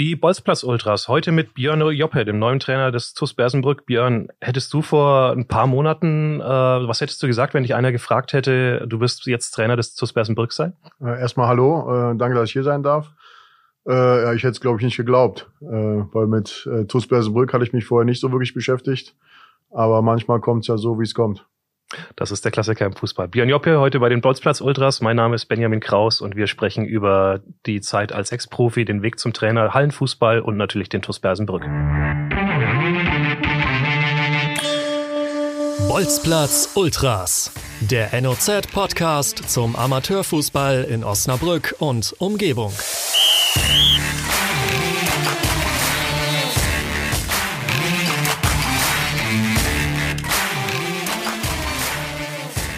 Die Bolzplatz-Ultras, heute mit Björn Joppe, dem neuen Trainer des TuS Bersenbrück. Björn, hättest du vor ein paar Monaten, äh, was hättest du gesagt, wenn dich einer gefragt hätte, du wirst jetzt Trainer des TuS Bersenbrück sein? Äh, erstmal hallo, äh, danke, dass ich hier sein darf. Äh, ja, ich hätte es, glaube ich, nicht geglaubt, äh, weil mit äh, TuS Bersenbrück hatte ich mich vorher nicht so wirklich beschäftigt. Aber manchmal kommt es ja so, wie es kommt. Das ist der Klassiker im Fußball. Björn Joppe heute bei den Bolzplatz Ultras. Mein Name ist Benjamin Kraus und wir sprechen über die Zeit als Ex-Profi, den Weg zum Trainer, Hallenfußball und natürlich den TuS Bersenbrück. Bolzplatz Ultras, der NOZ-Podcast zum Amateurfußball in Osnabrück und Umgebung.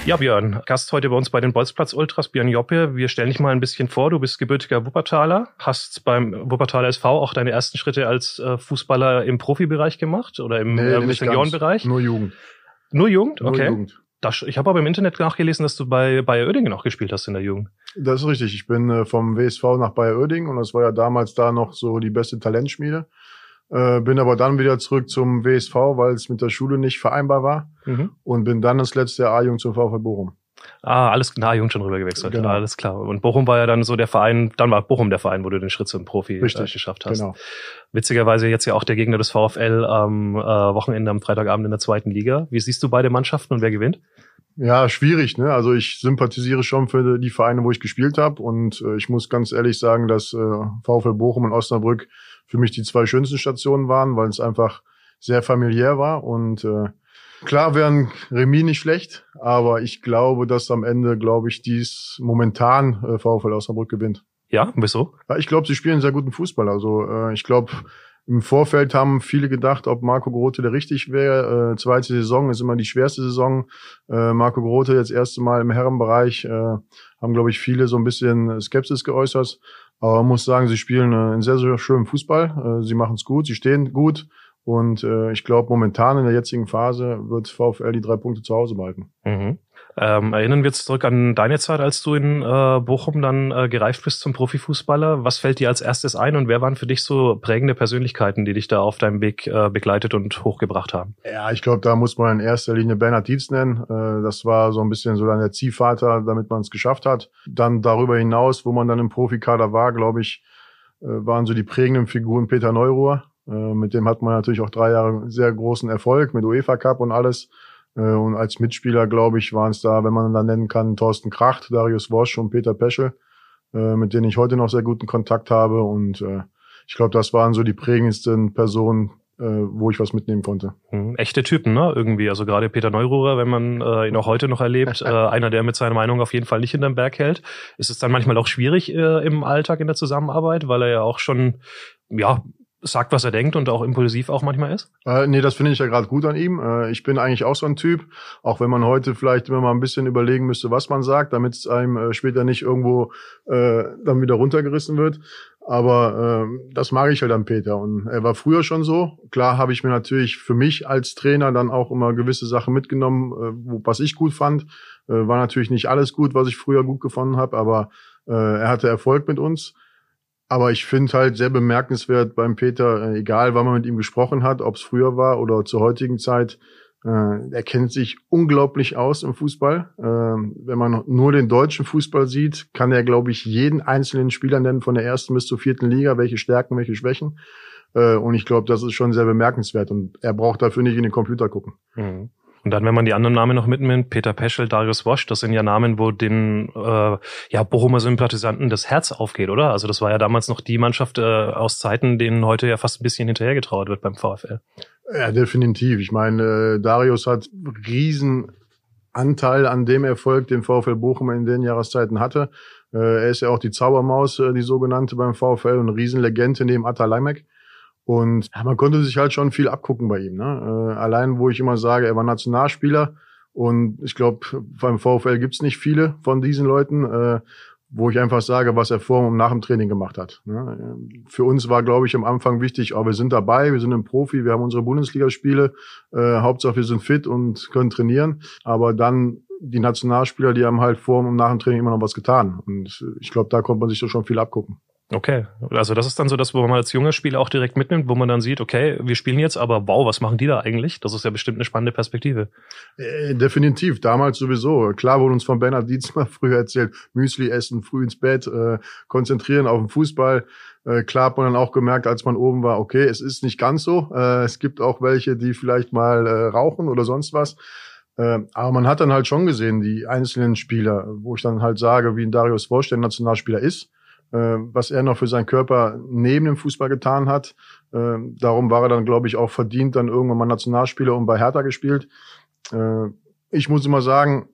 Ja, Björn, Gast heute bei uns bei den Bolzplatz Ultras, Björn Joppe. Wir stellen dich mal ein bisschen vor. Du bist gebürtiger Wuppertaler, hast beim Wuppertaler SV auch deine ersten Schritte als äh, Fußballer im Profibereich gemacht oder im Nee, äh, nicht Seniorenbereich? Nur Jugend. Nur Jugend? Nur Okay. Jugend. Das, ich habe aber im Internet nachgelesen, dass du bei Bayer Oerdingen auch gespielt hast in der Jugend. Das ist richtig. Ich bin äh, vom WSV nach Bayer Oerding und das war ja damals da noch so die beste Talentschmiede. Äh, bin aber dann wieder zurück zum WSV, weil es mit der Schule nicht vereinbar war Mhm. und bin dann das letzte Jahr A-Jung zum VfL Bochum. Ah, alles na, Jugend schon rüber gewechselt. Genau. Alles klar. Und Bochum war ja dann so der Verein, dann war Bochum der Verein, wo du den Schritt zum Profi äh, Richtig, geschafft hast. Genau. Witzigerweise jetzt ja auch der Gegner des VfL am äh, Wochenende am Freitagabend in der zweiten Liga. Wie siehst du beide Mannschaften und wer gewinnt? Ja, schwierig, ne? Also ich sympathisiere schon für die Vereine, wo ich gespielt habe und äh, ich muss ganz ehrlich sagen, dass äh, VfL Bochum und Osnabrück für mich die zwei schönsten Stationen waren, weil es einfach sehr familiär war und äh, klar wären Remis nicht schlecht, aber ich glaube, dass am Ende, glaube ich, dies momentan äh, VfL Osnabrück gewinnt. Ja, wieso? Ja, ich glaube, sie spielen sehr guten Fußball. Also äh, ich glaube, im Vorfeld haben viele gedacht, ob Marco Grote der richtig wäre. Äh, zweite Saison ist immer die schwerste Saison. Äh, Marco Grote jetzt erste Mal im Herrenbereich, äh, haben, glaube ich, viele so ein bisschen Skepsis geäußert. Aber man muss sagen, sie spielen äh, einen sehr, sehr schönen Fußball. Äh, sie machen es gut, sie stehen gut. Und äh, ich glaube, momentan in der jetzigen Phase wird VfL die drei Punkte zu Hause behalten. Mhm. Ähm, erinnern wir uns zurück an deine Zeit, als du in äh, Bochum dann äh, gereift bist zum Profifußballer. Was fällt dir als erstes ein und wer waren für dich so prägende Persönlichkeiten, die dich da auf deinem Weg äh, begleitet und hochgebracht haben? Ja, ich glaube, da muss man in erster Linie Bernhard Dietz nennen. Äh, das war so ein bisschen so dann der Ziehvater, damit man es geschafft hat. Dann darüber hinaus, wo man dann im Profikader war, glaube ich, äh, waren so die prägenden Figuren Peter Neuruhr. Äh, mit dem hat man natürlich auch drei Jahre sehr großen Erfolg mit UEFA Cup und alles. Äh, und als Mitspieler, glaube ich, waren es da, wenn man dann nennen kann, Thorsten Kracht, Darius Wosch und Peter Peschel, äh, mit denen ich heute noch sehr guten Kontakt habe. Und äh, ich glaube, das waren so die prägendsten Personen, wo ich was mitnehmen konnte. Mhm. Echte Typen, ne? Irgendwie. Also gerade Peter Neururer, wenn man äh, ihn auch heute noch erlebt, äh, einer, der mit seiner Meinung auf jeden Fall nicht hinterm Berg hält. Ist es dann manchmal auch schwierig äh, im Alltag in der Zusammenarbeit, weil er ja auch schon, ja, sagt, was er denkt und auch impulsiv auch manchmal ist? Äh, nee, das finde ich ja gerade gut an ihm. Äh, ich bin eigentlich auch so ein Typ, auch wenn man heute vielleicht immer mal ein bisschen überlegen müsste, was man sagt, damit es einem äh, später nicht irgendwo äh, dann wieder runtergerissen wird. Aber äh, das mag ich halt an Peter. Und er war früher schon so. Klar habe ich mir natürlich für mich als Trainer dann auch immer gewisse Sachen mitgenommen, äh, wo, was ich gut fand. Äh, war natürlich nicht alles gut, was ich früher gut gefunden habe, aber äh, er hatte Erfolg mit uns. Aber ich finde halt sehr bemerkenswert beim Peter, äh, egal wann man mit ihm gesprochen hat, ob es früher war oder zur heutigen Zeit, äh, er kennt sich unglaublich aus im Fußball. Äh, wenn man nur den deutschen Fußball sieht, kann er, glaube ich, jeden einzelnen Spieler nennen, von der ersten bis zur vierten Liga, welche Stärken, welche Schwächen. Äh, und ich glaube, das ist schon sehr bemerkenswert. Und er braucht dafür nicht in den Computer gucken. Mhm. Und dann, wenn man die anderen Namen noch mitnimmt, Peter Peschel, Darius Wosch, das sind ja Namen, wo den äh, ja, Bochumer Sympathisanten das Herz aufgeht, oder? Also das war ja damals noch die Mannschaft äh, aus Zeiten, denen heute ja fast ein bisschen hinterhergetraut wird beim VfL. Ja, definitiv. Ich meine, äh, Darius hat riesen Anteil an dem Erfolg, den VfL Bochum in den Jahreszeiten hatte. Äh, er ist ja auch die Zaubermaus, äh, die sogenannte beim VfL und Riesenlegende neben Atta Leimek. Und ja, man konnte sich halt schon viel abgucken bei ihm. Ne? Äh, allein, wo ich immer sage, er war Nationalspieler und ich glaube, beim VfL gibt's nicht viele von diesen Leuten, äh, wo ich einfach sage, was er vor und nach dem Training gemacht hat. Ne? Für uns war, glaube ich, am Anfang wichtig, oh, wir sind dabei, wir sind im Profi, wir haben unsere Bundesligaspiele, äh, Hauptsache wir sind fit und können trainieren. Aber dann die Nationalspieler, die haben halt vor und nach dem Training immer noch was getan. Und ich glaube, da konnte man sich doch schon viel abgucken. Okay, also das ist dann so das, wo man als junger Spieler auch direkt mitnimmt, wo man dann sieht, okay, wir spielen jetzt, aber wow, was machen die da eigentlich? Das ist ja bestimmt eine spannende Perspektive. Äh, definitiv, damals sowieso. Klar wurde uns von Bernhard Dietzmer früher erzählt, Müsli essen, früh ins Bett, äh, konzentrieren auf den Fußball. Äh, klar hat man dann auch gemerkt, als man oben war, okay, es ist nicht ganz so. Äh, es gibt auch welche, die vielleicht mal äh, rauchen oder sonst was. Äh, aber man hat dann halt schon gesehen, die einzelnen Spieler, wo ich dann halt sage, wie ein Darius der Nationalspieler ist, äh, was er noch für seinen Körper neben dem Fußball getan hat. Äh, darum war er dann, glaube ich, auch verdient dann irgendwann mal Nationalspieler und bei Hertha gespielt. Äh, ich muss immer sagen,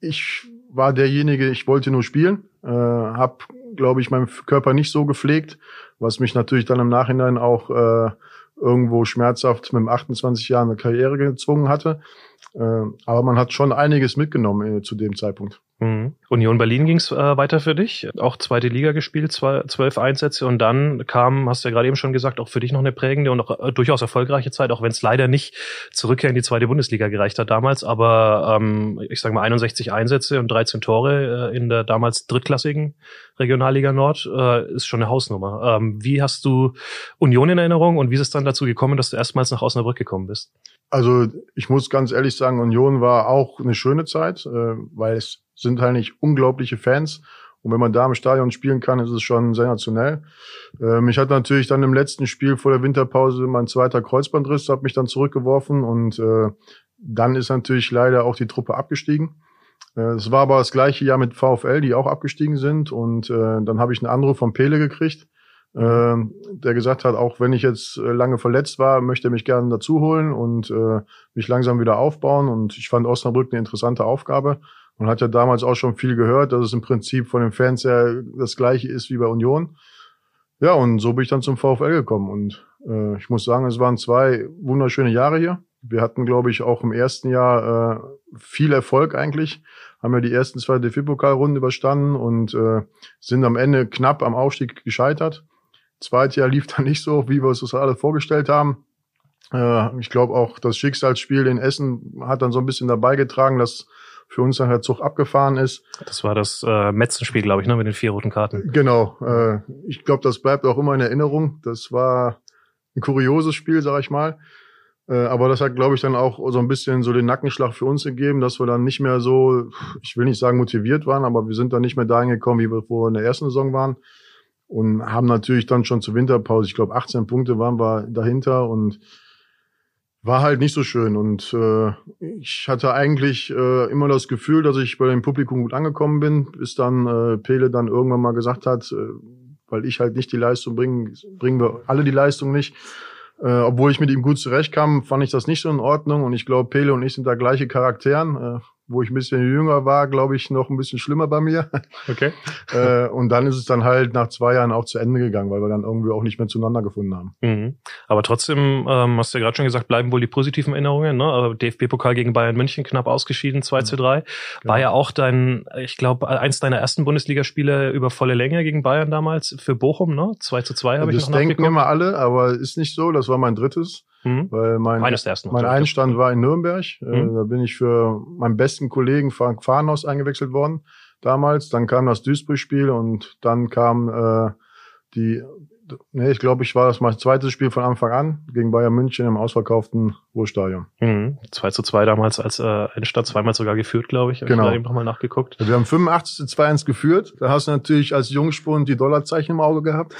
ich war derjenige, ich wollte nur spielen, äh, habe, glaube ich, meinen Körper nicht so gepflegt, was mich natürlich dann im Nachhinein auch äh, irgendwo schmerzhaft mit 28 Jahren eine Karriere gezwungen hatte. Äh, aber man hat schon einiges mitgenommen äh, zu dem Zeitpunkt. Mhm. Union Berlin ging es äh, weiter für dich, auch zweite Liga gespielt, zwei, zwölf Einsätze und dann kam, hast du ja gerade eben schon gesagt, auch für dich noch eine prägende und auch äh, durchaus erfolgreiche Zeit, auch wenn es leider nicht zurückkehr in die zweite Bundesliga gereicht hat damals, aber ähm, ich sage mal 61 Einsätze und 13 Tore äh, in der damals drittklassigen Regionalliga Nord äh, ist schon eine Hausnummer. Ähm, wie hast du Union in Erinnerung und wie ist es dann dazu gekommen, dass du erstmals nach Osnabrück gekommen bist? Also ich muss ganz ehrlich sagen, Union war auch eine schöne Zeit, äh, weil es sind halt nicht unglaubliche Fans. Und wenn man da im Stadion spielen kann, ist es schon sensationell. Äh, mich hat natürlich dann im letzten Spiel vor der Winterpause mein zweiter Kreuzbandriss, hat mich dann zurückgeworfen und äh, dann ist natürlich leider auch die Truppe abgestiegen. Äh, es war aber das gleiche Jahr mit VfL, die auch abgestiegen sind und äh, dann habe ich einen Anruf von Pele gekriegt, äh, der gesagt hat, auch wenn ich jetzt äh, lange verletzt war, möchte er mich gerne dazu holen und äh, mich langsam wieder aufbauen und ich fand Osnabrück eine interessante Aufgabe man hat ja damals auch schon viel gehört, dass es im Prinzip von den Fans her das gleiche ist wie bei Union. Ja, und so bin ich dann zum VfL gekommen. Und äh, ich muss sagen, es waren zwei wunderschöne Jahre hier. Wir hatten, glaube ich, auch im ersten Jahr äh, viel Erfolg eigentlich. Haben ja die ersten zwei DFB-Pokalrunden überstanden und äh, sind am Ende knapp am Aufstieg gescheitert. Zweites Jahr lief dann nicht so, wie wir uns das alle vorgestellt haben. Äh, ich glaube auch, das Schicksalsspiel in Essen hat dann so ein bisschen dabei getragen, dass für uns dann der Zug abgefahren ist. Das war das äh, Metzenspiel, glaube ich, ne, mit den vier roten Karten. Genau. Äh, ich glaube, das bleibt auch immer in Erinnerung. Das war ein kurioses Spiel, sag ich mal. Äh, aber das hat, glaube ich, dann auch so ein bisschen so den Nackenschlag für uns gegeben, dass wir dann nicht mehr so, ich will nicht sagen motiviert waren, aber wir sind dann nicht mehr dahin gekommen, wie wir vorher in der ersten Saison waren. Und haben natürlich dann schon zur Winterpause, ich glaube, 18 Punkte waren wir dahinter und war halt nicht so schön. Und äh, ich hatte eigentlich äh, immer das Gefühl, dass ich bei dem Publikum gut angekommen bin, bis dann äh, Pele dann irgendwann mal gesagt hat, äh, weil ich halt nicht die Leistung bringe, bringen wir alle die Leistung nicht. Äh, obwohl ich mit ihm gut zurechtkam, fand ich das nicht so in Ordnung. Und ich glaube, Pele und ich sind da gleiche Charakteren. Äh, wo ich ein bisschen jünger war, glaube ich, noch ein bisschen schlimmer bei mir. Okay. äh, und dann ist es dann halt nach zwei Jahren auch zu Ende gegangen, weil wir dann irgendwie auch nicht mehr zueinander gefunden haben. Mhm. Aber trotzdem, ähm, hast du ja gerade schon gesagt, bleiben wohl die positiven Erinnerungen. Ne? DFB-Pokal gegen Bayern München knapp ausgeschieden, 2 zu 3. Genau. War ja auch dein, ich glaube, eins deiner ersten Bundesligaspiele über volle Länge gegen Bayern damals für Bochum, ne? 2 zu 2 habe ich noch Das denken immer alle, aber ist nicht so. Das war mein drittes. Mhm. Weil mein, mein Einstand war in Nürnberg. Äh, mhm. Da bin ich für meinen besten Kollegen Frank Farnhaus eingewechselt worden damals. Dann kam das Duisburg-Spiel und dann kam äh, die nee, ich glaube, ich war das mein zweites Spiel von Anfang an gegen Bayern München im ausverkauften Ruhrstadion. Mhm. 2 zu 2 damals als äh, Endstadt, zweimal sogar geführt, glaube ich. Genau. Ich habe eben nochmal nachgeguckt. Wir haben 85 zu 2-1 geführt. Da hast du natürlich als Jungspund die Dollarzeichen im Auge gehabt.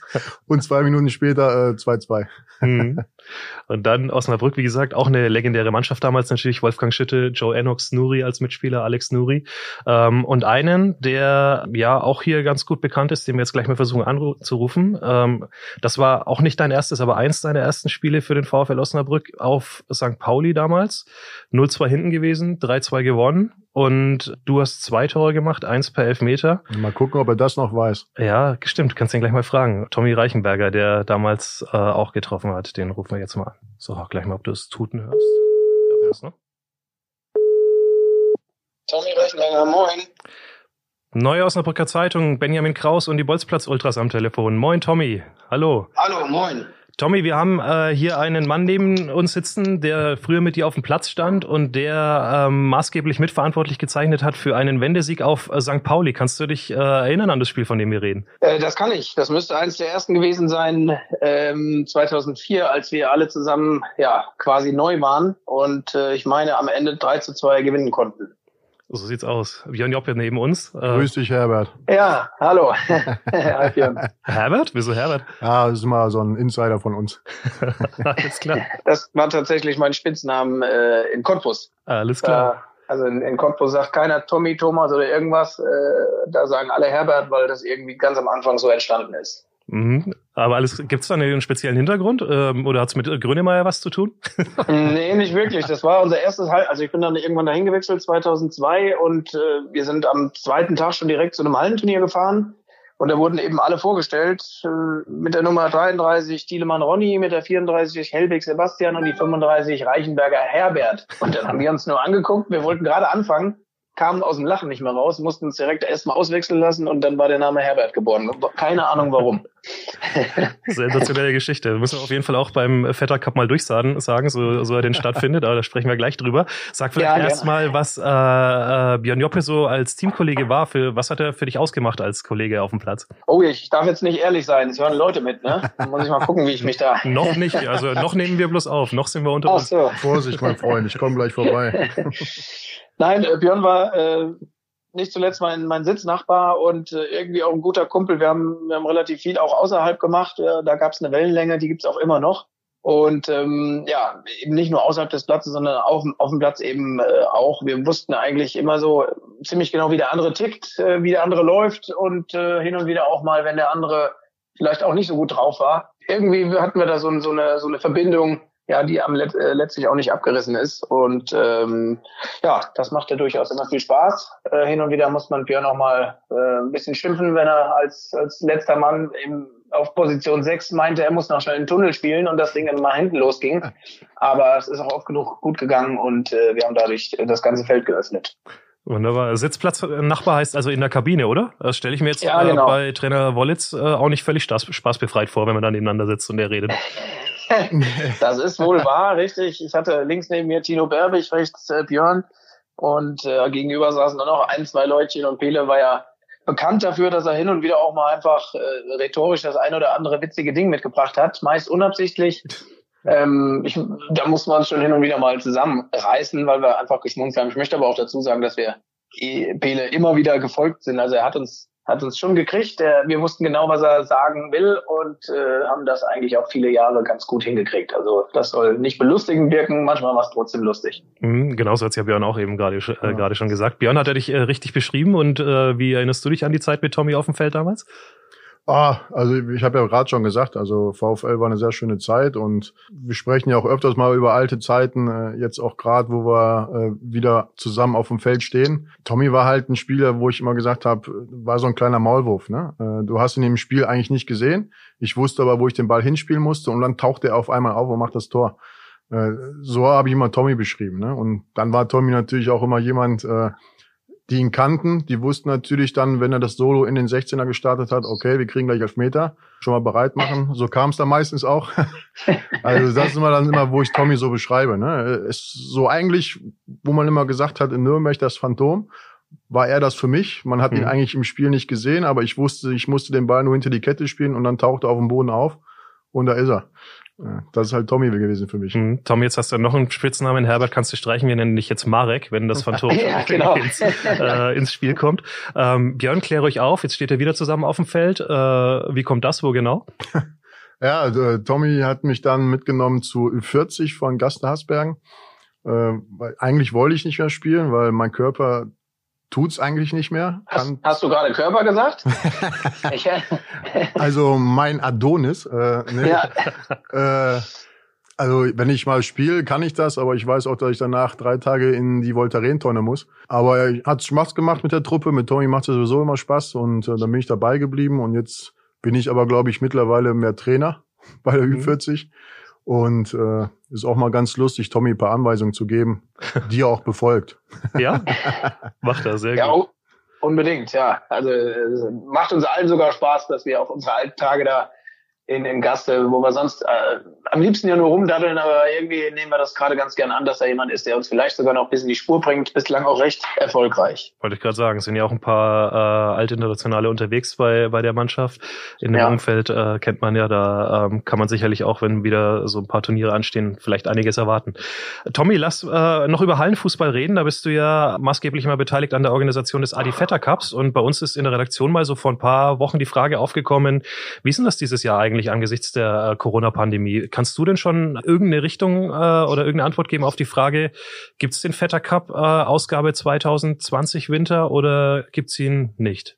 Und zwei Minuten später 2-2. Äh, mhm. Und dann Osnabrück, wie gesagt, auch eine legendäre Mannschaft damals natürlich. Wolfgang Schütte, Joe Enox Nuri als Mitspieler, Alex Nuri. Ähm, und einen, der ja auch hier ganz gut bekannt ist, den wir jetzt gleich mal versuchen anzurufen. Ähm, das war auch nicht dein erstes, aber eins deiner ersten Spiele für den VfL Osnabrück auf St. Pauli damals. 0-2 hinten gewesen, 3-2 gewonnen. Und du hast zwei Tore gemacht, eins per Elfmeter. Mal gucken, ob er das noch weiß. Ja, stimmt. Kannst du ihn gleich mal fragen. Tommy Reichenberger, der damals äh, auch getroffen hat, den rufen wir jetzt mal an. So, gleich mal, ob du das Tuten hörst. Ja, hörst ne? Tommy Reichenberger, moin. Neue Osnabrücker Zeitung, Benjamin Kraus und die Bolzplatz Ultras am Telefon. Moin, Tommy. Hallo. Hallo, moin. Tommy, wir haben äh, hier einen Mann neben uns sitzen, der früher mit dir auf dem Platz stand und der ähm, maßgeblich mitverantwortlich gezeichnet hat für einen Wendesieg auf äh, St. Pauli. Kannst du dich äh, erinnern an das Spiel, von dem wir reden? Äh, das kann ich. Das müsste eines der ersten gewesen sein, ähm, 2004, als wir alle zusammen ja quasi neu waren und äh, ich meine am Ende 3 zu 2 gewinnen konnten. So sieht's aus. Björn Joppe neben uns. Äh, Grüß dich, Herbert. Ja, hallo. Herbert? Wieso Herbert? Ja, das ist mal so ein Insider von uns. Alles klar. Das war tatsächlich mein Spitznamen äh, in Cottbus. Alles klar. Äh, also in, in Cottbus sagt keiner Tommy, Thomas oder irgendwas. Äh, da sagen alle Herbert, weil das irgendwie ganz am Anfang so entstanden ist. Mhm. Aber alles, gibt's da einen speziellen Hintergrund? Ähm, oder hat's mit Grönemeyer was zu tun? nee, nicht wirklich. Das war unser erstes Halt. Also ich bin dann irgendwann dahin gewechselt 2002 und äh, wir sind am zweiten Tag schon direkt zu einem Hallenturnier gefahren. Und da wurden eben alle vorgestellt, äh, mit der Nummer 33 Thielemann Ronny, mit der 34 Helbig Sebastian und die 35 Reichenberger Herbert. Und dann haben wir uns nur angeguckt, wir wollten gerade anfangen kamen aus dem Lachen nicht mehr raus, mussten uns direkt erstmal auswechseln lassen und dann war der Name Herbert geboren. Keine Ahnung warum. Sensationelle Geschichte. Wir müssen auf jeden Fall auch beim Vetter Cup mal durchsagen, sagen, so, so er den stattfindet, aber da sprechen wir gleich drüber. Sag vielleicht ja, erstmal, was äh, äh, Björn Joppe so als Teamkollege war. Für, was hat er für dich ausgemacht als Kollege auf dem Platz? Oh, ich darf jetzt nicht ehrlich sein, es hören Leute mit, ne? Dann muss ich mal gucken, wie ich mich da... noch nicht, also noch nehmen wir bloß auf, noch sind wir unter Ach uns. So. Vorsicht, mein Freund, ich komme gleich vorbei. Nein, äh, Björn war äh, nicht zuletzt mein, mein Sitznachbar und äh, irgendwie auch ein guter Kumpel. Wir haben, wir haben relativ viel auch außerhalb gemacht. Äh, da gab es eine Wellenlänge, die gibt's auch immer noch. Und ähm, ja, eben nicht nur außerhalb des Platzes, sondern auch auf dem Platz eben äh, auch. Wir wussten eigentlich immer so ziemlich genau, wie der andere tickt, äh, wie der andere läuft und äh, hin und wieder auch mal, wenn der andere vielleicht auch nicht so gut drauf war. Irgendwie hatten wir da so, so, eine, so eine Verbindung, ja, die am Let äh, letztlich auch nicht abgerissen ist. Und ähm, ja, das macht ja durchaus immer viel Spaß. Äh, hin und wieder muss man Björn auch mal äh, ein bisschen schimpfen, wenn er als, als letzter Mann im, auf Position 6 meinte, er muss noch schnell in den Tunnel spielen und das Ding dann mal hinten losging. Aber es ist auch oft genug gut gegangen und äh, wir haben dadurch das ganze Feld geöffnet. Wunderbar. Sitzplatz äh, Nachbar heißt also in der Kabine, oder? Das stelle ich mir jetzt ja, genau. äh, bei Trainer Wollitz äh, auch nicht völlig spaßbefreit vor, wenn man da nebeneinander sitzt und der redet. das ist wohl wahr, richtig. Ich hatte links neben mir Tino Berbig, rechts äh, Björn und äh, gegenüber saßen dann noch ein, zwei Leutchen und Pele war ja bekannt dafür, dass er hin und wieder auch mal einfach äh, rhetorisch das ein oder andere witzige Ding mitgebracht hat, meist unabsichtlich. Ähm, ich, da muss man schon hin und wieder mal zusammenreißen, weil wir einfach geschmunzelt haben. Ich möchte aber auch dazu sagen, dass wir Pele immer wieder gefolgt sind. Also er hat uns hat uns schon gekriegt. wir wussten genau, was er sagen will und äh, haben das eigentlich auch viele Jahre ganz gut hingekriegt. Also das soll nicht belustigend wirken, manchmal war es trotzdem lustig. Mhm, genauso hat es ja Björn auch eben gerade äh, gerade schon gesagt. Björn hat er dich äh, richtig beschrieben und äh, wie erinnerst du dich an die Zeit mit Tommy auf dem Feld damals? Ah, also ich habe ja gerade schon gesagt, also VfL war eine sehr schöne Zeit und wir sprechen ja auch öfters mal über alte Zeiten, äh, jetzt auch gerade, wo wir äh, wieder zusammen auf dem Feld stehen. Tommy war halt ein Spieler, wo ich immer gesagt habe, war so ein kleiner Maulwurf. Ne? Äh, du hast ihn im Spiel eigentlich nicht gesehen. Ich wusste aber, wo ich den Ball hinspielen musste und dann taucht er auf einmal auf und macht das Tor. So habe ich immer Tommy beschrieben. Ne? Und dann war Tommy natürlich auch immer jemand, äh, die ihn kannten, die wussten natürlich dann, wenn er das Solo in den 16er gestartet hat, okay, wir kriegen gleich Elfmeter, schon mal bereit machen. So kam es dann meistens auch. also das ist immer dann immer, wo ich Tommy so beschreibe. Ne? Ist so eigentlich, wo man immer gesagt hat, in Nürnberg das Phantom, war er das für mich. Man hat mhm. ihn eigentlich im Spiel nicht gesehen, aber ich wusste, ich musste den Ball nur hinter die Kette spielen und dann tauchte er auf dem Boden auf und da ist er. Das ist halt Tommy gewesen für mich. Mhm. Tommy, jetzt hast du noch einen Spitznamen. Herbert kannst du streichen. Wir nennen dich jetzt Marek, wenn das Phantom ja, genau. ins, äh, ins, Spiel kommt. Ähm, Björn, kläre euch auf. Jetzt steht er wieder zusammen auf dem Feld. Äh, wie kommt das? Wo genau? ja, also, äh, Tommy hat mich dann mitgenommen zu Ü40 von Gaste Hasbergen. Äh, weil eigentlich wollte ich nicht mehr spielen, weil mein Körper tut's eigentlich nicht mehr. Hast, hast du gerade Körper gesagt? also mein Adonis. Äh, ne? ja. äh, also wenn ich mal spiele, kann ich das, aber ich weiß auch, dass ich danach drei Tage in die Voltaren-Tonne muss. Aber hat Spaß gemacht mit der Truppe. Mit Tommy macht es sowieso immer Spaß und äh, dann bin ich dabei geblieben und jetzt bin ich aber, glaube ich, mittlerweile mehr Trainer bei der Ü40. Mhm. Und äh, ist auch mal ganz lustig, Tommy ein paar Anweisungen zu geben, die er auch befolgt. Ja, macht er sehr ja, gut. Unbedingt, ja. Also macht uns allen sogar Spaß, dass wir auf unsere alten Tage da in, in Gaste, wo wir sonst äh, am liebsten ja nur rumdaddeln, aber irgendwie nehmen wir das gerade ganz gern an, dass da jemand ist, der uns vielleicht sogar noch ein bisschen die Spur bringt. Bislang auch recht erfolgreich. Wollte ich gerade sagen, es sind ja auch ein paar äh, Altinternationale unterwegs bei, bei der Mannschaft. In dem ja. Umfeld äh, kennt man ja, da ähm, kann man sicherlich auch, wenn wieder so ein paar Turniere anstehen, vielleicht einiges erwarten. Tommy, lass äh, noch über Hallenfußball reden. Da bist du ja maßgeblich mal beteiligt an der Organisation des Adi Vetter Cups und bei uns ist in der Redaktion mal so vor ein paar Wochen die Frage aufgekommen, wie ist denn das dieses Jahr eigentlich? Eigentlich angesichts der äh, Corona-Pandemie. Kannst du denn schon irgendeine Richtung äh, oder irgendeine Antwort geben auf die Frage, gibt es den Vetter Cup äh, Ausgabe 2020 Winter oder gibt es ihn nicht?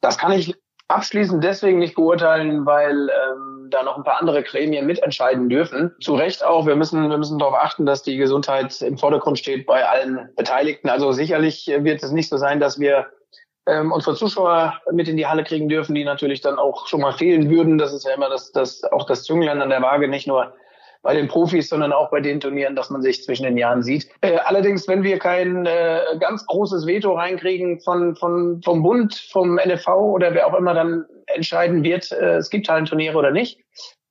Das kann ich abschließend deswegen nicht beurteilen, weil ähm, da noch ein paar andere Gremien mitentscheiden dürfen. Zu Recht auch, wir müssen, wir müssen darauf achten, dass die Gesundheit im Vordergrund steht bei allen Beteiligten. Also sicherlich wird es nicht so sein, dass wir ähm, unsere Zuschauer mit in die Halle kriegen dürfen, die natürlich dann auch schon mal fehlen würden. Das ist ja immer das, das auch das Zünglein an der Waage, nicht nur bei den Profis, sondern auch bei den Turnieren, dass man sich zwischen den Jahren sieht. Äh, allerdings, wenn wir kein äh, ganz großes Veto reinkriegen von, von, vom Bund, vom NFV oder wer auch immer dann entscheiden wird, äh, es gibt Hallenturniere oder nicht,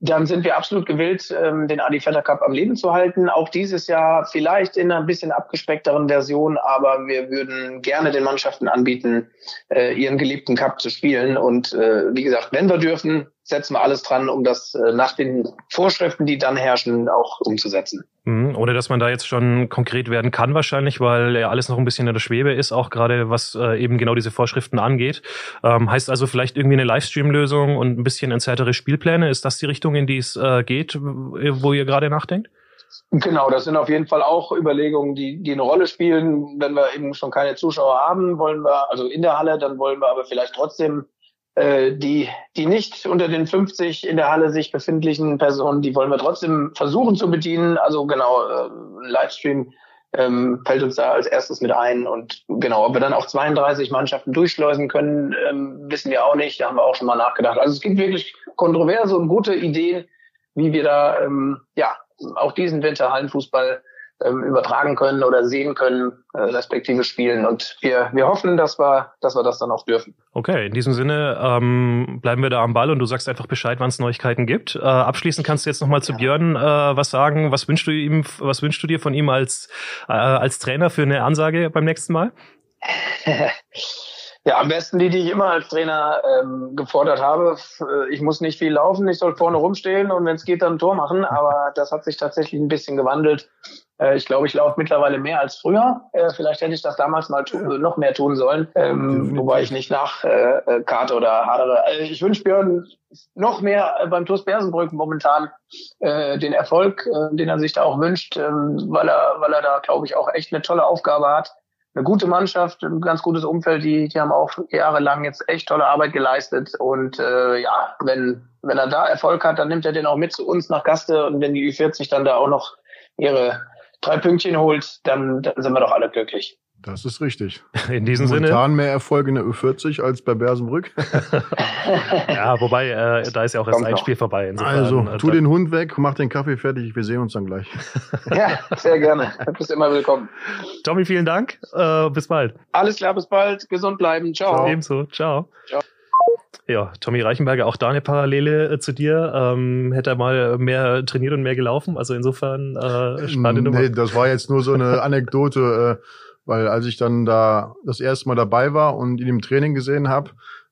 dann sind wir absolut gewillt, ähm, den Adi Vetter Cup am Leben zu halten. Auch dieses Jahr vielleicht in einer bisschen abgespeckteren Version, aber wir würden gerne den Mannschaften anbieten, äh, ihren geliebten Cup zu spielen. Und äh, wie gesagt, wenn wir dürfen, setzen wir alles dran, um das äh, nach den Vorschriften, die dann herrschen, auch umzusetzen. Mhm, ohne dass man da jetzt schon konkret werden kann wahrscheinlich, weil ja alles noch ein bisschen in der Schwebe ist, auch gerade was äh, eben genau diese Vorschriften angeht. Ähm, heißt also vielleicht irgendwie eine Livestream-Lösung und ein bisschen entzerrtere Spielpläne. Ist das die Richtung, in die es äh, geht, wo ihr gerade nachdenkt? Genau, das sind auf jeden Fall auch Überlegungen, die, die eine Rolle spielen. Wenn wir eben schon keine Zuschauer haben, wollen wir, also in der Halle, dann wollen wir aber vielleicht trotzdem die, die nicht unter den 50 in der Halle sich befindlichen Personen, die wollen wir trotzdem versuchen zu bedienen. Also genau, äh, Livestream ähm, fällt uns da als erstes mit ein. Und genau, ob wir dann auch 32 Mannschaften durchschleusen können, ähm, wissen wir auch nicht. Da haben wir auch schon mal nachgedacht. Also es gibt wirklich kontroverse und gute Ideen, wie wir da ähm, ja auch diesen Winter Hallenfußball ähm, übertragen können oder sehen können, äh, respektive spielen. Und wir, wir hoffen, dass wir, dass wir das dann auch dürfen. Okay, in diesem Sinne ähm, bleiben wir da am Ball und du sagst einfach Bescheid, wann es Neuigkeiten gibt. Äh, abschließend kannst du jetzt nochmal zu ja. Björn äh, was sagen. Was wünschst du ihm, was wünschst du dir von ihm als, äh, als Trainer für eine Ansage beim nächsten Mal? Ja, am besten die, die ich immer als Trainer ähm, gefordert habe. Äh, ich muss nicht viel laufen, ich soll vorne rumstehen und wenn es geht, dann ein Tor machen. Aber das hat sich tatsächlich ein bisschen gewandelt. Äh, ich glaube, ich laufe mittlerweile mehr als früher. Äh, vielleicht hätte ich das damals mal noch mehr tun sollen, ähm, wobei ich nicht nach äh, äh Karte oder hadere. Also ich wünsche Björn noch mehr beim TuS Bersenbrück momentan äh, den Erfolg, äh, den er sich da auch wünscht, äh, weil er, weil er da, glaube ich, auch echt eine tolle Aufgabe hat eine gute Mannschaft, ein ganz gutes Umfeld. Die, die haben auch jahrelang jetzt echt tolle Arbeit geleistet. Und ja, wenn, wenn er da Erfolg hat, dann nimmt er den auch mit zu uns nach Gaste. Und wenn die Ü40 dann da auch noch ihre drei Pünktchen holt, dann, dann sind wir doch alle glücklich. Das ist richtig. In diesem Momentan Sinne. Momentan mehr Erfolg in der Ü40 als bei Bersenbrück. ja, wobei, äh, da ist ja auch erst ein Spiel vorbei. Insofern, also, äh, tu den Hund weg, mach den Kaffee fertig, wir sehen uns dann gleich. ja, sehr gerne. Du bist immer willkommen. Tommy, vielen Dank. Äh, bis bald. Alles klar, bis bald. Gesund bleiben. Ciao. Ciao. Ebenso. Ciao. Ciao. Ja, Tommy Reichenberger, auch da eine Parallele äh, zu dir. Ähm, hätte er mal mehr trainiert und mehr gelaufen? Also insofern äh, spannende Nummer. Nee, das war jetzt nur so eine Anekdote. Äh, weil als ich dann da das erste Mal dabei war und ihn im Training gesehen habe,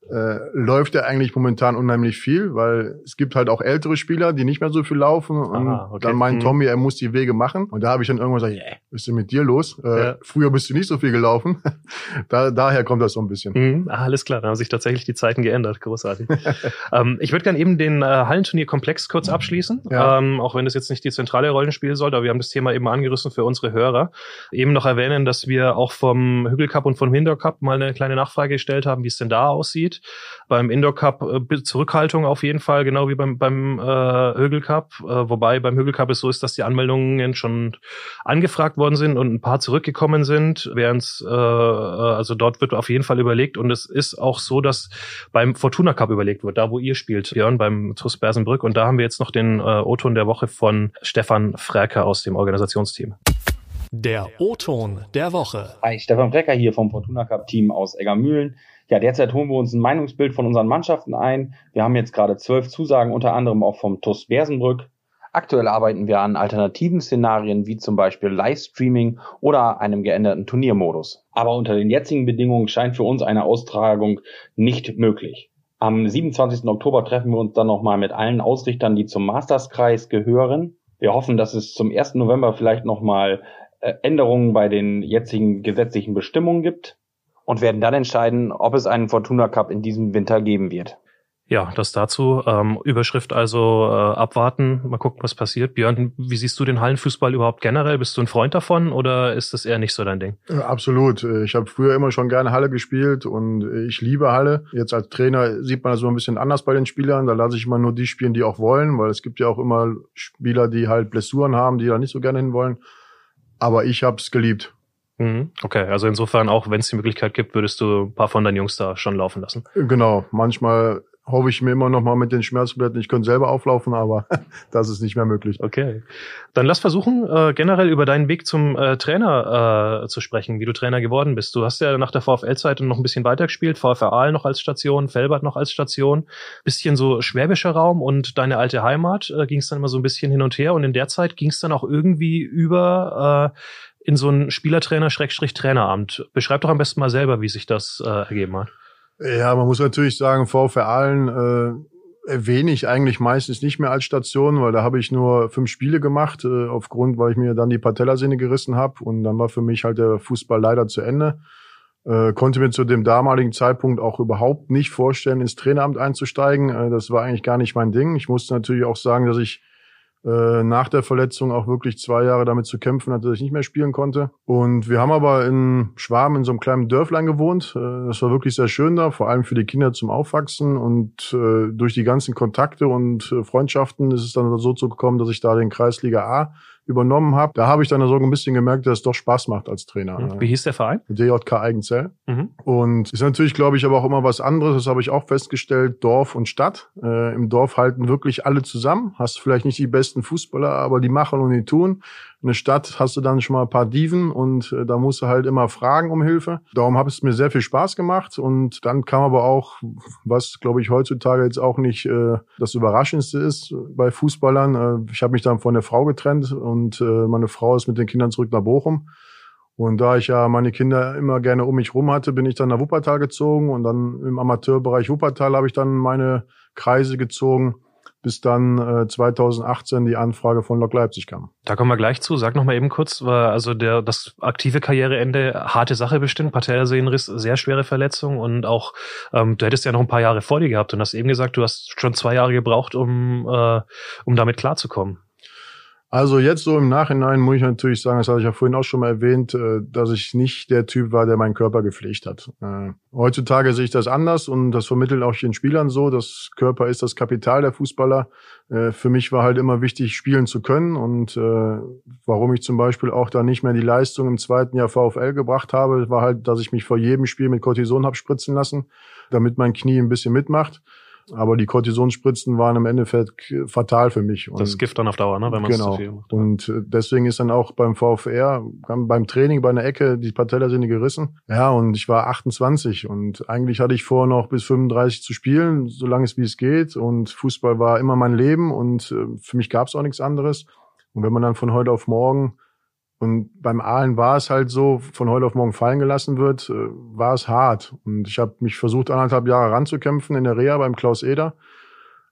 äh, läuft er eigentlich momentan unheimlich viel, weil es gibt halt auch ältere Spieler, die nicht mehr so viel laufen. Und Aha, okay. dann meint mhm. Tommy, er muss die Wege machen. Und da habe ich dann irgendwann gesagt, yeah, was ist denn mit dir los? Äh, ja. Früher bist du nicht so viel gelaufen. da, daher kommt das so ein bisschen. Mhm. Ah, alles klar, da haben sich tatsächlich die Zeiten geändert. Großartig. ähm, ich würde gerne eben den äh, Hallenturnierkomplex kurz abschließen, ja. ähm, auch wenn das jetzt nicht die zentrale Rolle spielen sollte, aber wir haben das Thema eben angerissen für unsere Hörer. Eben noch erwähnen, dass wir auch vom Hügel Cup und vom Hinter Cup mal eine kleine Nachfrage gestellt haben, wie es denn da aussieht. Beim Indoor Cup äh, Zurückhaltung auf jeden Fall, genau wie beim, beim äh, Högel Cup. Äh, wobei beim Högel Cup es so ist, dass die Anmeldungen schon angefragt worden sind und ein paar zurückgekommen sind, während äh, also dort wird auf jeden Fall überlegt und es ist auch so, dass beim Fortuna Cup überlegt wird, da wo ihr spielt, Björn, beim TuS Bersenbrück. Und da haben wir jetzt noch den äh, O-Ton der Woche von Stefan Fräker aus dem Organisationsteam. Der O-Ton der Woche. Hi, Stefan Frecker hier vom Fortuna Cup Team aus Eggermühlen. Ja, derzeit holen wir uns ein Meinungsbild von unseren Mannschaften ein. Wir haben jetzt gerade zwölf Zusagen, unter anderem auch vom TUS Bersenbrück. Aktuell arbeiten wir an alternativen Szenarien wie zum Beispiel Livestreaming oder einem geänderten Turniermodus. Aber unter den jetzigen Bedingungen scheint für uns eine Austragung nicht möglich. Am 27. Oktober treffen wir uns dann nochmal mit allen Ausrichtern, die zum Masterskreis gehören. Wir hoffen, dass es zum 1. November vielleicht nochmal äh, Änderungen bei den jetzigen gesetzlichen Bestimmungen gibt und werden dann entscheiden, ob es einen Fortuna Cup in diesem Winter geben wird. Ja, das dazu. Ähm, Überschrift also äh, abwarten, mal gucken, was passiert. Björn, wie siehst du den Hallenfußball überhaupt generell? Bist du ein Freund davon oder ist das eher nicht so dein Ding? Ja, absolut. Ich habe früher immer schon gerne Halle gespielt und ich liebe Halle. Jetzt als Trainer sieht man das so ein bisschen anders bei den Spielern. Da lasse ich immer nur die spielen, die auch wollen, weil es gibt ja auch immer Spieler, die halt Blessuren haben, die da nicht so gerne hinwollen. Aber ich habe es geliebt. Mhm. Okay, also insofern auch, wenn es die Möglichkeit gibt, würdest du ein paar von deinen Jungs da schon laufen lassen. Genau, manchmal hoffe ich mir immer noch mal mit den Schmerztabletten, ich könnte selber auflaufen, aber das ist nicht mehr möglich. Okay. Dann lass versuchen, äh, generell über deinen Weg zum äh, Trainer äh, zu sprechen, wie du Trainer geworden bist. Du hast ja nach der VfL-Zeit noch ein bisschen weitergespielt, VfR Aal noch als Station, Felbert noch als Station, bisschen so schwäbischer Raum und deine alte Heimat äh, ging es dann immer so ein bisschen hin und her und in der Zeit ging es dann auch irgendwie über äh, in so ein Spielertrainer-Traineramt. Beschreib doch am besten mal selber, wie sich das äh, ergeben hat. Ja, man muss natürlich sagen, VfR Aalen äh, erwähne ich eigentlich meistens nicht mehr als Station, weil da habe ich nur fünf Spiele gemacht, äh, aufgrund, weil ich mir dann die Patellasehne gerissen habe und dann war für mich halt der Fußball leider zu Ende. Äh, konnte mir zu dem damaligen Zeitpunkt auch überhaupt nicht vorstellen, ins Traineramt einzusteigen. Äh, das war eigentlich gar nicht mein Ding. Ich musste natürlich auch sagen, dass ich äh, nach der Verletzung auch wirklich zwei Jahre damit zu kämpfen hatte, dass ich nicht mehr spielen konnte. Und wir haben aber in Schwarm in so einem kleinen Dörflein gewohnt. Äh, das war wirklich sehr schön da, vor allem für die Kinder zum Aufwachsen. Und äh, durch die ganzen Kontakte und äh, Freundschaften ist es dann so zu gekommen, dass ich da den Kreisliga A übernommen habe, da habe ich dann so ein bisschen gemerkt, dass es doch Spaß macht als Trainer. Mhm. Wie hieß der Verein? DJK Eigenzell. Mhm. Und ist natürlich, glaube ich, aber auch immer was anderes. Das habe ich auch festgestellt. Dorf und Stadt. Äh, Im Dorf halten wirklich alle zusammen. Hast vielleicht nicht die besten Fußballer, aber die machen und die tun eine Stadt hast du dann schon mal ein paar Diven und äh, da musst du halt immer fragen um Hilfe. Darum hat es mir sehr viel Spaß gemacht und dann kam aber auch, was glaube ich heutzutage jetzt auch nicht äh, das Überraschendste ist bei Fußballern. Äh, ich habe mich dann von der Frau getrennt und äh, meine Frau ist mit den Kindern zurück nach Bochum. Und da ich ja meine Kinder immer gerne um mich rum hatte, bin ich dann nach Wuppertal gezogen und dann im Amateurbereich Wuppertal habe ich dann meine Kreise gezogen bis dann äh, 2018 die Anfrage von Lok Leipzig kam. Da kommen wir gleich zu. Sag noch mal eben kurz, war also der das aktive Karriereende harte Sache bestimmt, Patellasehnenriss, sehr schwere Verletzung und auch ähm, du hättest ja noch ein paar Jahre vor dir gehabt und hast eben gesagt, du hast schon zwei Jahre gebraucht, um äh, um damit klarzukommen. Also jetzt so im Nachhinein muss ich natürlich sagen, das hatte ich ja vorhin auch schon mal erwähnt, äh, dass ich nicht der Typ war, der meinen Körper gepflegt hat. Äh, heutzutage sehe ich das anders und das vermittelt auch den Spielern so. Das Körper ist das Kapital der Fußballer. Äh, für mich war halt immer wichtig, spielen zu können und warum ich zum Beispiel auch da nicht mehr die Leistung im zweiten Jahr VfL gebracht habe, war halt, dass ich mich vor jedem Spiel mit Cortison habe spritzen lassen, damit mein Knie ein bisschen mitmacht. Aber die Kortisonspritzen waren im Endeffekt fatal für mich. Und das Gift dann auf Dauer, ne, wenn man genau. zu viel macht. Und äh, deswegen ist dann auch beim VfR, beim Training bei einer Ecke, die Patellasehne gerissen. Ja, und ich war 28 und eigentlich hatte ich vor, noch bis 35 zu spielen, solange es wie es geht. Und Fußball war immer mein Leben und äh, für mich gab es auch nichts anderes. Und wenn man dann von heute auf morgen und beim Aalen war es halt so, von heute auf morgen fallen gelassen wird, äh, war es hart. Und ich habe mich versucht, anderthalb Jahre ranzukämpfen in der Reha beim Klaus Eder.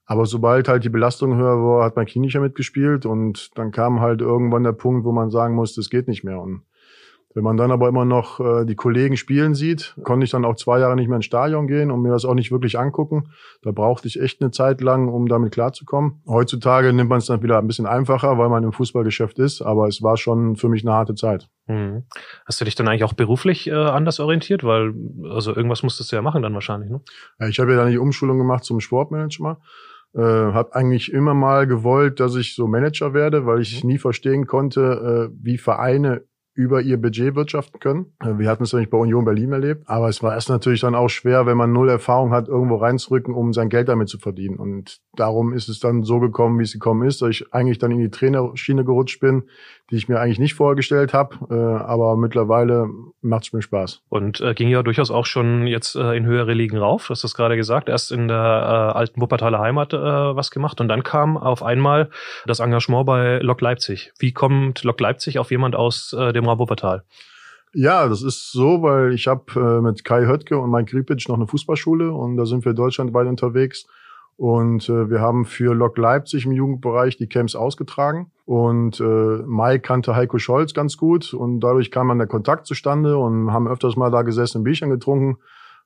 Aber sobald halt die Belastung höher war, hat mein Knie nicht mehr mitgespielt. Und dann kam halt irgendwann der Punkt, wo man sagen muss, das geht nicht mehr. Und wenn man dann aber immer noch äh, die Kollegen spielen sieht, konnte ich dann auch zwei Jahre nicht mehr ins Stadion gehen und mir das auch nicht wirklich angucken. Da brauchte ich echt eine Zeit lang, um damit klarzukommen. Heutzutage nimmt man es dann wieder ein bisschen einfacher, weil man im Fußballgeschäft ist, aber es war schon für mich eine harte Zeit. Mhm. Hast du dich dann eigentlich auch beruflich äh, anders orientiert? Weil, also irgendwas musstest du ja machen dann wahrscheinlich, ne? Ja, ich habe ja dann die Umschulung gemacht zum Sportmanager. Äh, habe eigentlich immer mal gewollt, dass ich so Manager werde, weil ich mhm. nie verstehen konnte, äh, wie Vereine über ihr Budget wirtschaften können. Äh, wir hatten es nämlich bei Union Berlin erlebt, aber es war erst natürlich dann auch schwer, wenn man null Erfahrung hat, irgendwo reinzurücken, um sein Geld damit zu verdienen. Und darum ist es dann so gekommen, wie es gekommen ist, dass ich eigentlich dann in die Trainerschiene gerutscht bin, die ich mir eigentlich nicht vorgestellt habe, äh, aber mittlerweile macht es mir Spaß. Und äh, ging ja durchaus auch schon jetzt äh, in höhere Ligen rauf, du hast das gerade gesagt, erst in der äh, alten Wuppertaler Heimat äh, was gemacht und dann kam auf einmal das Engagement bei Lok Leipzig. Wie kommt Lok Leipzig auf jemand aus äh, dem Raum Wuppertal? Ja, das ist so, weil ich habe äh, mit Kai Höttke und Mike Kripic noch eine Fußballschule und da sind wir deutschlandweit unterwegs. Und äh, wir haben für Lok Leipzig im Jugendbereich die Camps ausgetragen. Und äh, Mike kannte Heiko Scholz ganz gut und dadurch kam dann der Kontakt zustande und haben öfters mal da gesessen, ein Bierchen getrunken.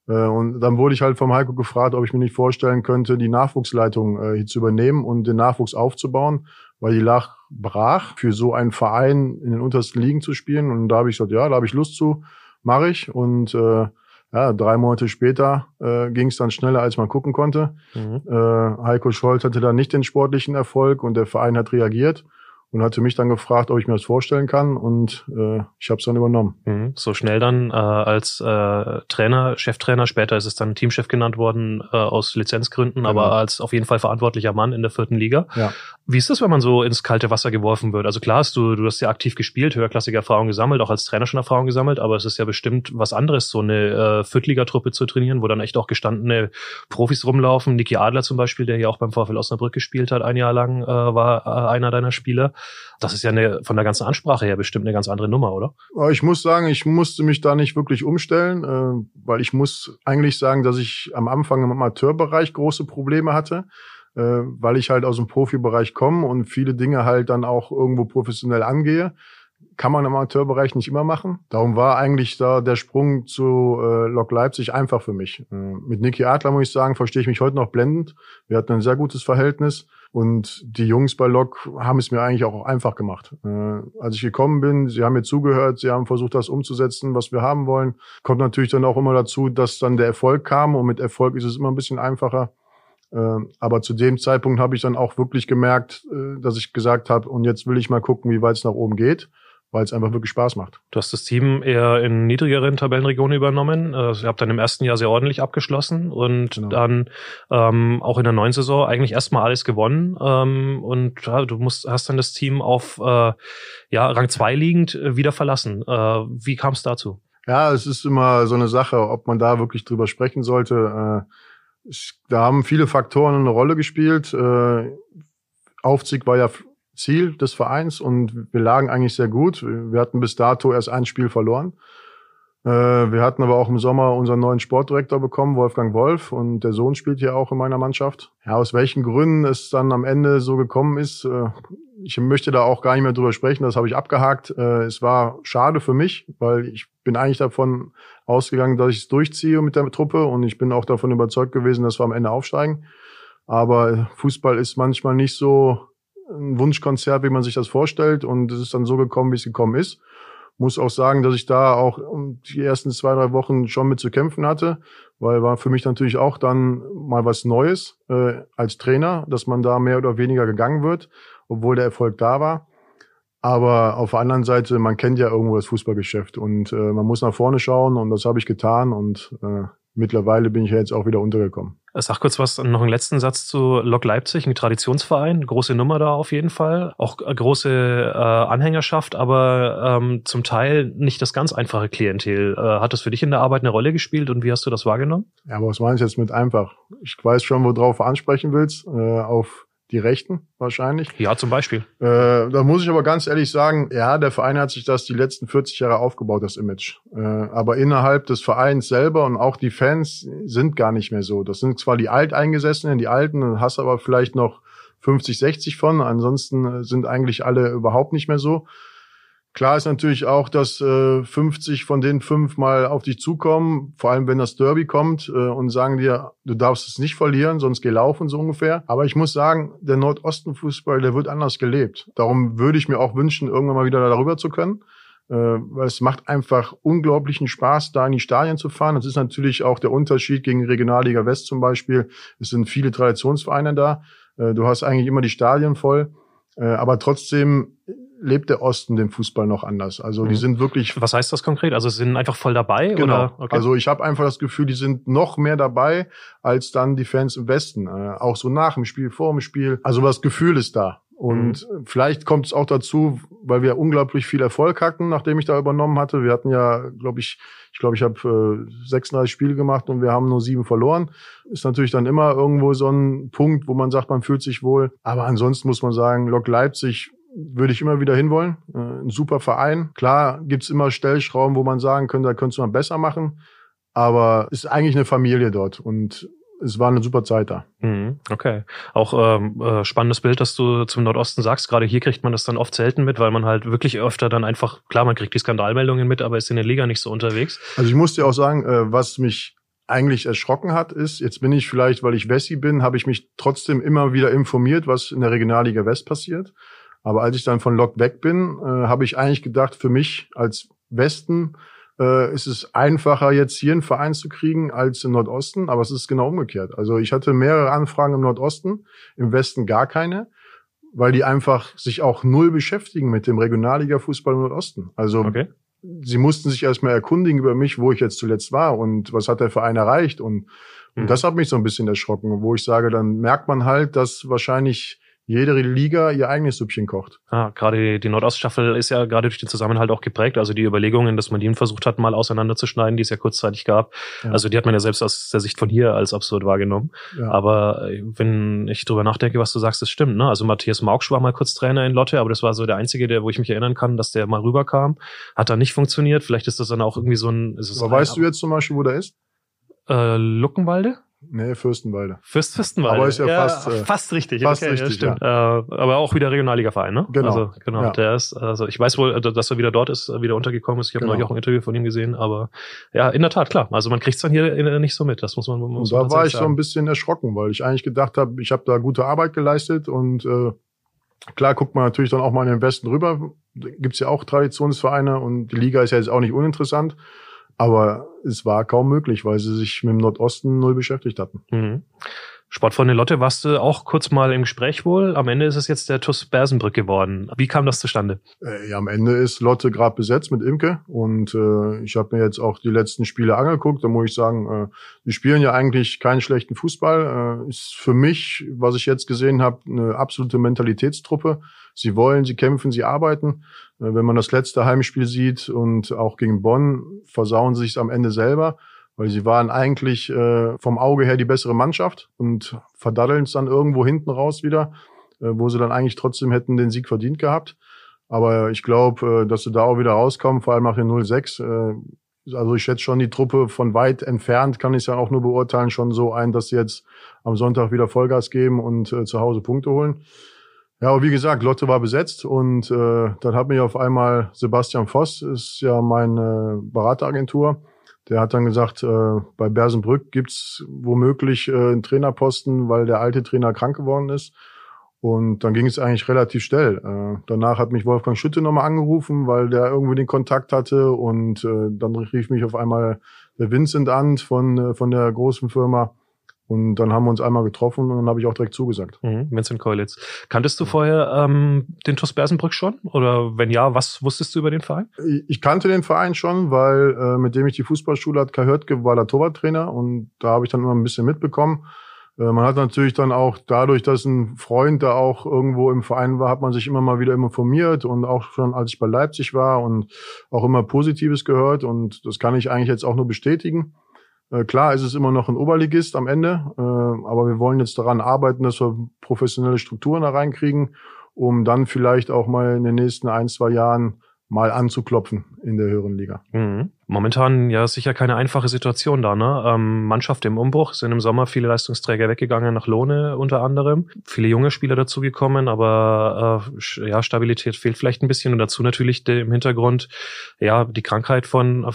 Äh, und dann wurde ich halt vom Heiko gefragt, ob ich mir nicht vorstellen könnte, die Nachwuchsleitung äh, hier zu übernehmen und den Nachwuchs aufzubauen, weil die lag brach, für so einen Verein in den untersten Ligen zu spielen. Und da habe ich gesagt, ja, da habe ich Lust zu, mache ich. Und äh, ja, drei Monate später äh, ging es dann schneller, als man gucken konnte. Mhm. Äh, Heiko Scholz hatte da nicht den sportlichen Erfolg und der Verein hat reagiert und hatte mich dann gefragt, ob ich mir das vorstellen kann und äh, ich habe es dann übernommen. Mhm. So schnell dann äh, als äh, Trainer, Cheftrainer, später ist es dann Teamchef genannt worden äh, aus Lizenzgründen, genau. aber als auf jeden Fall verantwortlicher Mann in der vierten Liga. Ja. Wie ist das, wenn man so ins kalte Wasser geworfen wird? Also klar hast du, du hast ja aktiv gespielt, höherklassige Erfahrung gesammelt, auch als Trainer schon Erfahrung gesammelt, aber es ist ja bestimmt was anderes, so eine äh, Viertligatruppe zu trainieren, wo dann echt auch gestandene Profis rumlaufen. Niki Adler zum Beispiel, der hier auch beim VfL Osnabrück gespielt hat, ein Jahr lang, äh, war äh, einer deiner Spieler. Das ist ja eine, von der ganzen Ansprache her bestimmt eine ganz andere Nummer, oder? Ich muss sagen, ich musste mich da nicht wirklich umstellen, äh, weil ich muss eigentlich sagen, dass ich am Anfang im Amateurbereich große Probleme hatte, äh, weil ich halt aus dem Profibereich komme und viele Dinge halt dann auch irgendwo professionell angehe kann man im Amateurbereich nicht immer machen. Darum war eigentlich da der Sprung zu äh, Lok Leipzig einfach für mich. Äh, mit Niki Adler muss ich sagen, verstehe ich mich heute noch blendend. Wir hatten ein sehr gutes Verhältnis. Und die Jungs bei Lok haben es mir eigentlich auch einfach gemacht. Äh, als ich gekommen bin, sie haben mir zugehört, sie haben versucht, das umzusetzen, was wir haben wollen. Kommt natürlich dann auch immer dazu, dass dann der Erfolg kam und mit Erfolg ist es immer ein bisschen einfacher. Äh, aber zu dem Zeitpunkt habe ich dann auch wirklich gemerkt, äh, dass ich gesagt habe, und jetzt will ich mal gucken, wie weit es nach oben geht weil es einfach wirklich Spaß macht. Du hast das Team eher in niedrigeren Tabellenregionen übernommen. Also ihr habt dann im ersten Jahr sehr ordentlich abgeschlossen und genau. dann ähm, auch in der neuen Saison eigentlich erstmal alles gewonnen. Ähm, und ja, du musst, hast dann das Team auf äh, ja, Rang 2 liegend äh, wieder verlassen. Äh, wie kam es dazu? Ja, es ist immer so eine Sache, ob man da wirklich drüber sprechen sollte. Äh, da haben viele Faktoren eine Rolle gespielt. Äh, Aufzug war ja Ziel des Vereins und wir lagen eigentlich sehr gut. Wir hatten bis dato erst ein Spiel verloren. Äh, wir hatten aber auch im Sommer unseren neuen Sportdirektor bekommen, Wolfgang Wolf, und der Sohn spielt hier auch in meiner Mannschaft. Ja, aus welchen Gründen es dann am Ende so gekommen ist, äh, ich möchte da auch gar nicht mehr drüber sprechen, das habe ich abgehakt. Äh, es war schade für mich, weil ich bin eigentlich davon ausgegangen, dass ich es durchziehe mit der Truppe und ich bin auch davon überzeugt gewesen, dass wir am Ende aufsteigen. Aber Fußball ist manchmal nicht so ein Wunschkonzert, wie man sich das vorstellt. Und es ist dann so gekommen, wie es gekommen ist. Muss auch sagen, dass ich da auch die ersten zwei, drei Wochen schon mit zu kämpfen hatte, weil war für mich natürlich auch dann mal was Neues äh, als Trainer, dass man da mehr oder weniger gegangen wird, obwohl der Erfolg da war. Aber auf der anderen Seite, man kennt ja irgendwo das Fußballgeschäft und äh, man muss nach vorne schauen und das habe ich getan und äh, mittlerweile bin ich ja jetzt auch wieder untergekommen. Sag kurz was, noch einen letzten Satz zu Lok Leipzig, ein Traditionsverein, große Nummer da auf jeden Fall, auch große äh, Anhängerschaft, aber ähm, zum Teil nicht das ganz einfache Klientel. Äh, hat das für dich in der Arbeit eine Rolle gespielt und wie hast du das wahrgenommen? Ja, aber was meinst du jetzt mit einfach? Ich weiß schon, worauf du ansprechen willst, äh, auf die Rechten wahrscheinlich. Ja, zum Beispiel. Äh, da muss ich aber ganz ehrlich sagen, ja, der Verein hat sich das die letzten 40 Jahre aufgebaut, das Image. Äh, aber innerhalb des Vereins selber und auch die Fans sind gar nicht mehr so. Das sind zwar die Alteingesessenen, die Alten, hast aber vielleicht noch 50, 60 von. Ansonsten sind eigentlich alle überhaupt nicht mehr so. Klar ist natürlich auch, dass äh, 50 von den fünf mal auf dich zukommen, vor allem wenn das Derby kommt äh, und sagen dir, du darfst es nicht verlieren, sonst geh laufen so ungefähr. Aber ich muss sagen, der Nordostenfußball, der wird anders gelebt. Darum würde ich mir auch wünschen, irgendwann mal wieder darüber zu können. Äh, weil es macht einfach unglaublichen Spaß, da in die Stadien zu fahren. Das ist natürlich auch der Unterschied gegen Regionalliga West zum Beispiel. Es sind viele Traditionsvereine da. Äh, du hast eigentlich immer die Stadien voll. Äh, aber trotzdem lebt der Osten den Fußball noch anders. Also die Mhm. sind wirklich Was heißt das konkret? Also sie sind einfach voll dabei? Genau. Oder? Okay. Also ich habe einfach das Gefühl, die sind noch mehr dabei als dann die Fans im Westen. Äh, auch so nach dem Spiel, vor dem Spiel. Also das Gefühl ist da. Und Mhm. vielleicht kommt es auch dazu, weil wir unglaublich viel Erfolg hatten, nachdem ich da übernommen hatte. Wir hatten ja, glaube ich, ich glaube, ich habe äh, 36 Spiele gemacht und wir haben nur sieben verloren. Ist natürlich dann immer irgendwo so ein Punkt, wo man sagt, man fühlt sich wohl. Aber ansonsten muss man sagen, Lok Leipzig würde ich immer wieder hinwollen. Äh, ein super Verein. Klar gibt's immer Stellschrauben, wo man sagen könnte, da könntest du mal besser machen. Aber es ist eigentlich eine Familie dort und es war eine super Zeit da. Mhm, Okay. Auch ähm, äh, spannendes Bild, dass du zum Nordosten sagst. Gerade hier kriegt man das dann oft selten mit, weil man halt wirklich öfter dann einfach, klar, man kriegt die Skandalmeldungen mit, aber ist in der Liga nicht so unterwegs. Also ich muss dir auch sagen, äh, was mich eigentlich erschrocken hat, ist, jetzt bin ich vielleicht, weil ich Wessi bin, habe ich mich trotzdem immer wieder informiert, was in der Regionalliga West passiert. Aber als ich dann von Lok weg bin, äh, habe ich eigentlich gedacht, für mich als Westen äh, ist es einfacher, jetzt hier einen Verein zu kriegen als im Nordosten. Aber es ist genau umgekehrt. Also ich hatte mehrere Anfragen im Nordosten, im Westen gar keine, weil die einfach sich auch null beschäftigen mit dem Regionalliga-Fußball im Nordosten. Also Okay. sie mussten sich erstmal erkundigen über mich, wo ich jetzt zuletzt war und was hat der Verein erreicht. Und, Mhm. und das hat mich so ein bisschen erschrocken, wo ich sage, dann merkt man halt, dass wahrscheinlich jede Liga ihr eigenes Süppchen kocht. Ah, gerade die, Nordoststaffel ist ja gerade durch den Zusammenhalt auch geprägt. Also die Überlegungen, dass man die versucht hat, mal auseinanderzuschneiden, die es ja kurzzeitig gab. Ja. Also die hat man ja selbst aus der Sicht von hier als absurd wahrgenommen. Ja. Aber äh, wenn ich drüber nachdenke, was du sagst, das stimmt. Ne? Also Matthias Mauksch war mal kurz Trainer in Lotte, aber das war so der einzige, der, wo ich mich erinnern kann, dass der mal rüberkam. Hat dann nicht funktioniert. Vielleicht ist das dann auch irgendwie so ein. Ist Aber ein, weißt du jetzt zum Beispiel, wo der ist? Äh, Luckenwalde? Nee, Fürstenwalde. Fürst Fürstenwalde. Aber ist ja fast, äh, fast richtig. fast okay, richtig, Ja, stimmt. Äh, aber auch wieder Regionalliga-Verein, ne? Genau. Also, genau. Ja. Der ist, also ich weiß wohl, äh, dass er wieder dort ist, äh, wieder untergekommen ist. Ich habe Genau. neulich auch ein Interview von ihm gesehen, aber ja, in der Tat, klar. Also man kriegt es dann hier äh, nicht so mit. Das muss man. Muss Und man da war tatsächlich ich so ein sagen. bisschen erschrocken, weil ich eigentlich gedacht habe, ich habe da gute Arbeit geleistet und äh, klar guckt man natürlich dann auch mal in den Westen rüber. Gibt's ja auch Traditionsvereine und die Liga ist ja jetzt auch nicht uninteressant. Aber es war kaum möglich, weil sie sich mit dem Nordosten null beschäftigt hatten. Mhm. Sportfreunde Lotte, warst du auch kurz mal im Gespräch wohl? Am Ende ist es jetzt der TuS Bersenbrück geworden. Wie kam das zustande? Äh, ja, am Ende ist Lotte gerade besetzt mit Imke und äh, ich habe mir jetzt auch die letzten Spiele angeguckt. Da muss ich sagen, äh, die spielen ja eigentlich keinen schlechten Fußball. Äh, ist für mich, was ich jetzt gesehen habe, eine absolute Mentalitätstruppe. Sie wollen, sie kämpfen, sie arbeiten. Äh, wenn man das letzte Heimspiel sieht und auch gegen Bonn, versauen sie sich am Ende selber weil sie waren eigentlich äh, vom Auge her die bessere Mannschaft und verdaddeln es dann irgendwo hinten raus wieder, äh, wo sie dann eigentlich trotzdem hätten den Sieg verdient gehabt. Aber ich glaube, äh, dass sie da auch wieder rauskommen, vor allem nach den 0-6. Äh, also ich schätze schon die Truppe von weit entfernt, kann ich ja auch nur beurteilen, schon so ein, dass sie jetzt am Sonntag wieder Vollgas geben und äh, zu Hause Punkte holen. Ja, aber wie gesagt, Lotte war besetzt und äh, dann hat mich auf einmal Sebastian Voss, ist ja meine Berateragentur, der hat dann gesagt, äh, bei Bersenbrück gibt's womöglich äh, einen Trainerposten, weil der alte Trainer krank geworden ist. Und dann ging es eigentlich relativ schnell. Äh, danach hat mich Wolfgang Schütte nochmal angerufen, weil der irgendwie den Kontakt hatte. Und äh, dann rief mich auf einmal der Vincent an von, äh, von der großen Firma. Und dann haben wir uns einmal getroffen und dann habe ich auch direkt zugesagt. Mhm, Vincent Keulitz. Kanntest du vorher ähm, den TuS Bersenbrück schon? Oder wenn ja, was wusstest du über den Verein? Ich kannte den Verein schon, weil äh, mit dem ich die Fußballschule hatte, Kai Hörtke war der Torwarttrainer und da habe ich dann immer ein bisschen mitbekommen. Äh, man hat natürlich dann auch dadurch, dass ein Freund da auch irgendwo im Verein war, hat man sich immer mal wieder informiert und auch schon als ich bei Leipzig war und auch immer Positives gehört und das kann ich eigentlich jetzt auch nur bestätigen. Äh, klar ist es immer noch ein Oberligist am Ende, äh, aber wir wollen jetzt daran arbeiten, dass wir professionelle Strukturen da reinkriegen, um dann vielleicht auch mal in den nächsten ein, zwei Jahren mal anzuklopfen in der höheren Liga. Mhm. Momentan ja sicher keine einfache Situation da, ne? Ähm, Mannschaft im Umbruch, sind im Sommer viele Leistungsträger weggegangen nach Lohne unter anderem. Viele junge Spieler dazugekommen, aber äh, ja, Stabilität fehlt vielleicht ein bisschen und dazu natürlich im Hintergrund, ja, die Krankheit von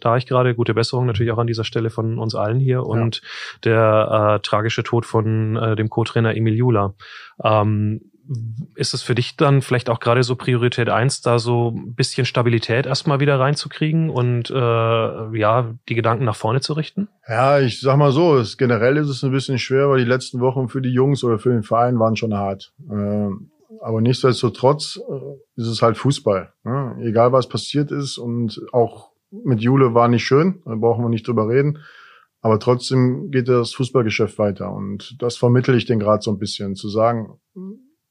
da ich gerade, gute Besserung natürlich auch an dieser Stelle von uns allen hier und der äh, tragische Tod von äh, dem Co-Trainer Emil Jula. Ähm, ist es für dich dann vielleicht auch gerade so Priorität eins, da so ein bisschen Stabilität erstmal wieder reinzukriegen und äh, ja, die Gedanken nach vorne zu richten? Ja, ich sag mal so, es, generell ist es ein bisschen schwer, weil die letzten Wochen für die Jungs oder für den Verein waren schon hart. Äh, aber nichtsdestotrotz äh, ist es halt Fußball. Ne? Egal was passiert ist und auch mit Jule war nicht schön, da brauchen wir nicht drüber reden. Aber trotzdem geht das Fußballgeschäft weiter und das vermittel ich den gerade so ein bisschen, zu sagen,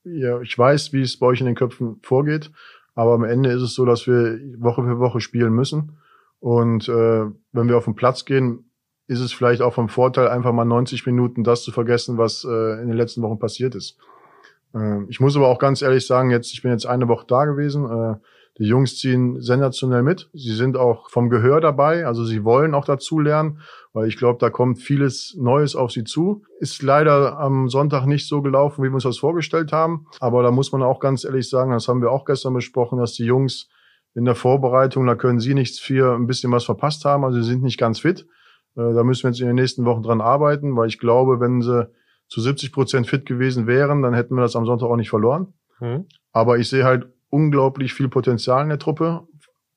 ja, ich weiß, wie es bei euch in den Köpfen vorgeht, aber am Ende ist es so, dass wir Woche für Woche spielen müssen. Und äh, wenn wir auf den Platz gehen, ist es vielleicht auch vom Vorteil, einfach mal 90 Minuten das zu vergessen, was äh, in den letzten Wochen passiert ist. Äh, ich muss aber auch ganz ehrlich sagen, jetzt, ich bin jetzt eine Woche da gewesen. Äh, die Jungs ziehen sensationell mit. Sie sind auch vom Gehör dabei, also sie wollen auch dazu lernen, weil ich glaube, da kommt vieles Neues auf sie zu. Ist leider am Sonntag nicht so gelaufen, wie wir uns das vorgestellt haben. Aber da muss man auch ganz ehrlich sagen, das haben wir auch gestern besprochen, dass die Jungs in der Vorbereitung, da können sie nichts für ein bisschen was verpasst haben. Also sie sind nicht ganz fit. Äh, da müssen wir jetzt in den nächsten Wochen dran arbeiten, weil ich glaube, wenn sie zu 70 Prozent fit gewesen wären, dann hätten wir das am Sonntag auch nicht verloren. Mhm. Aber ich sehe halt unglaublich viel Potenzial in der Truppe.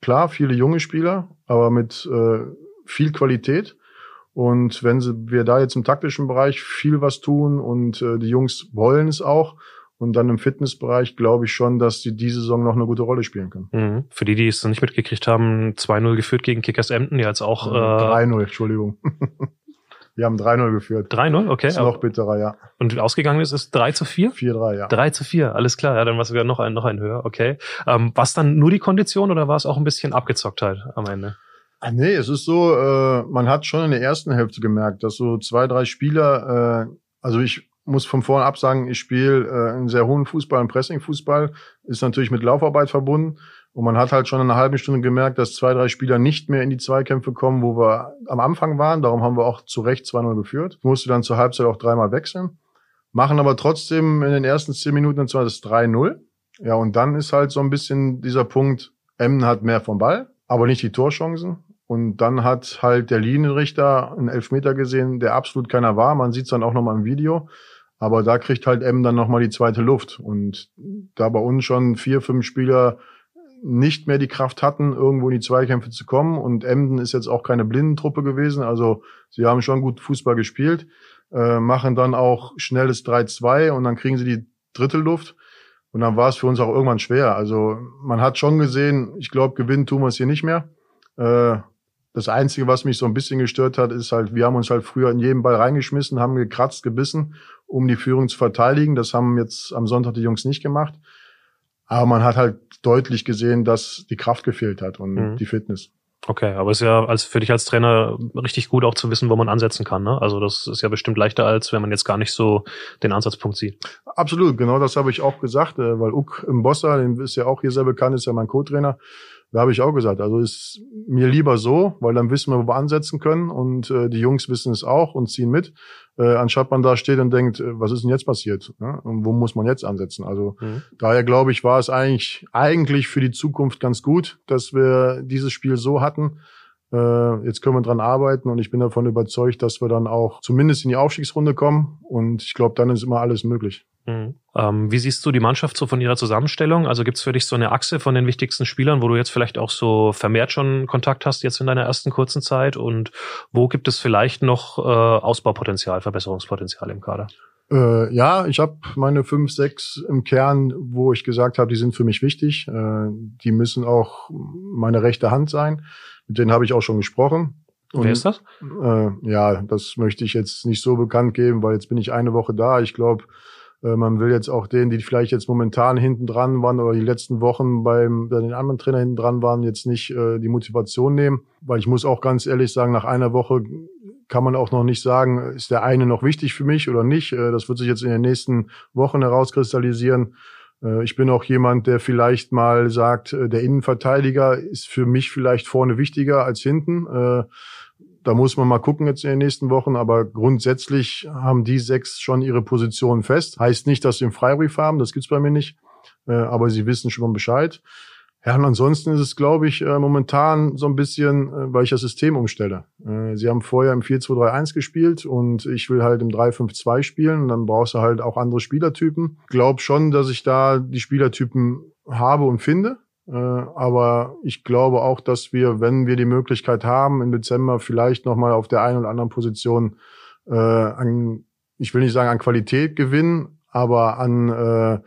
Klar, viele junge Spieler, aber mit äh, viel Qualität. Und wenn sie, wir da jetzt im taktischen Bereich viel was tun und äh, die Jungs wollen es auch, und dann im Fitnessbereich glaube ich schon, dass die diese Saison noch eine gute Rolle spielen können. Mhm. Für die, die es noch nicht mitgekriegt haben, 2-0 geführt gegen Kickers Emden, die jetzt auch... Äh, 3-0, Entschuldigung. Wir haben 3-0 geführt. 3-0, okay. Ist noch bitterer, ja. Und ausgegangen ist es 3 zu 4? 4-3, ja. 3 zu 4, alles klar. Ja, dann war es sogar noch ein, noch ein höher, okay. Ähm, war es dann nur die Kondition oder war es auch ein bisschen Abgezocktheit am Ende? Ah, nee, es ist so, äh, man hat schon in der ersten Hälfte gemerkt, dass so zwei, drei Spieler, äh, also ich muss von vorn ab sagen, ich spiele äh, einen sehr hohen Fußball, einen Pressing-Fußball, ist natürlich mit Laufarbeit verbunden. Und man hat halt schon in einer halben Stunde gemerkt, dass zwei, drei Spieler nicht mehr in die Zweikämpfe kommen, wo wir am Anfang waren. Darum haben wir auch zu Recht 2-0 geführt. Musste dann zur Halbzeit auch dreimal wechseln. Machen aber trotzdem in den ersten zehn Minuten und zwar das 3-0. Ja, und dann ist halt so ein bisschen dieser Punkt, Emmen hat mehr vom Ball, aber nicht die Torchancen. Und dann hat halt der Linienrichter einen Elfmeter gesehen, der absolut keiner war. Man sieht es dann auch nochmal im Video. Aber da kriegt halt M dann nochmal die zweite Luft. Und da bei uns schon vier, fünf Spieler nicht mehr die Kraft hatten, irgendwo in die Zweikämpfe zu kommen. Und Emden ist jetzt auch keine Blindentruppe gewesen. Also sie haben schon gut Fußball gespielt, äh, machen dann auch schnelles 3-2 und dann kriegen sie die dritte Luft. Und dann war es für uns auch irgendwann schwer. Also man hat schon gesehen, ich glaube, gewinnen tun wir es hier nicht mehr. Äh, das Einzige, was mich so ein bisschen gestört hat, ist halt, wir haben uns halt früher in jedem Ball reingeschmissen, haben gekratzt, gebissen, um die Führung zu verteidigen. Das haben jetzt am Sonntag die Jungs nicht gemacht. Aber man hat halt deutlich gesehen, dass die Kraft gefehlt hat und mhm. die Fitness. Okay, aber es ist ja als für dich als Trainer richtig gut auch zu wissen, wo man ansetzen kann. Ne? Also das ist ja bestimmt leichter, als wenn man jetzt gar nicht so den Ansatzpunkt sieht. Absolut, genau das habe ich auch gesagt, äh, weil Uck im Bossa, den ist ja auch hier sehr bekannt, ist ja mein Co-Trainer. Da habe ich auch gesagt, also ist mir lieber so, weil dann wissen wir, wo wir ansetzen können und äh, die Jungs wissen es auch und ziehen mit, äh, anstatt man da steht und denkt, äh, was ist denn jetzt passiert? Ne? Und wo muss man jetzt ansetzen? Also mhm. daher glaube ich, war es eigentlich eigentlich für die Zukunft ganz gut, dass wir dieses Spiel so hatten. Äh, jetzt können wir dran arbeiten und ich bin davon überzeugt, dass wir dann auch zumindest in die Aufstiegsrunde kommen und ich glaube, dann ist immer alles möglich. Mhm. Ähm, wie siehst du die Mannschaft so von ihrer Zusammenstellung? Also gibt es für dich so eine Achse von den wichtigsten Spielern, wo du jetzt vielleicht auch so vermehrt schon Kontakt hast jetzt in deiner ersten kurzen Zeit? Und wo gibt es vielleicht noch äh, Ausbaupotenzial, Verbesserungspotenzial im Kader? Äh, ja, ich habe meine fünf, sechs im Kern, wo ich gesagt habe, die sind für mich wichtig. Äh, die müssen auch meine rechte Hand sein. Mit denen habe ich auch schon gesprochen. Und, Wer ist das? Äh, ja, das möchte ich jetzt nicht so bekannt geben, weil jetzt bin ich eine Woche da. Ich glaube, man will jetzt auch denen, die vielleicht jetzt momentan hinten dran waren oder die letzten Wochen beim bei den anderen Trainer hinten dran waren, jetzt nicht äh, die Motivation nehmen. Weil ich muss auch ganz ehrlich sagen, nach einer Woche kann man auch noch nicht sagen, ist der eine noch wichtig für mich oder nicht. Äh, das wird sich jetzt in den nächsten Wochen herauskristallisieren. Äh, ich bin auch jemand, der vielleicht mal sagt, äh, der Innenverteidiger ist für mich vielleicht vorne wichtiger als hinten da muss man mal gucken jetzt in den nächsten Wochen, aber grundsätzlich haben die sechs schon ihre Position fest. Heißt nicht, dass sie einen Freibrief haben, das gibt's bei mir nicht, äh, aber sie wissen schon Bescheid. Ja, und ansonsten ist es, glaube ich, äh, momentan so ein bisschen, äh, weil ich das System umstelle. Sie haben vorher im 4-2-3-1 gespielt und ich will halt im 3-5-2 spielen und dann brauchst du halt auch andere Spielertypen. Glaub schon, dass ich da die Spielertypen habe und finde. Äh, aber ich glaube auch, dass wir, wenn wir die Möglichkeit haben, im Dezember vielleicht nochmal auf der einen oder anderen Position äh, an, ich will nicht sagen an Qualität gewinnen, aber an äh,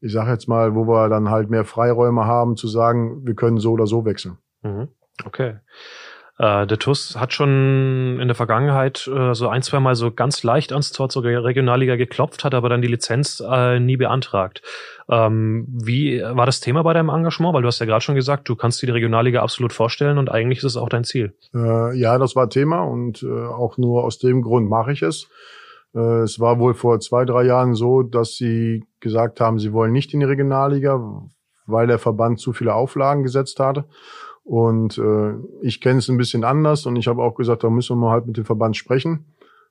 ich sage jetzt mal, wo wir dann halt mehr Freiräume haben, zu sagen, wir können so oder so wechseln. Mhm. Okay. Äh, der TUS hat schon in der Vergangenheit äh, so ein, zwei Mal so ganz leicht ans Tor zur Regionalliga geklopft, hat aber dann die Lizenz äh, nie beantragt. Ähm, wie war das Thema bei deinem Engagement? Weil du hast ja gerade schon gesagt, du kannst dir die Regionalliga absolut vorstellen und eigentlich ist es auch dein Ziel. Äh, ja, das war Thema und äh, auch nur aus dem Grund mache ich es. Äh, es war wohl vor zwei, drei Jahren so, dass sie gesagt haben, sie wollen nicht in die Regionalliga, weil der Verband zu viele Auflagen gesetzt hatte. Und äh, ich kenne es ein bisschen anders und ich habe auch gesagt, da müssen wir mal halt mit dem Verband sprechen,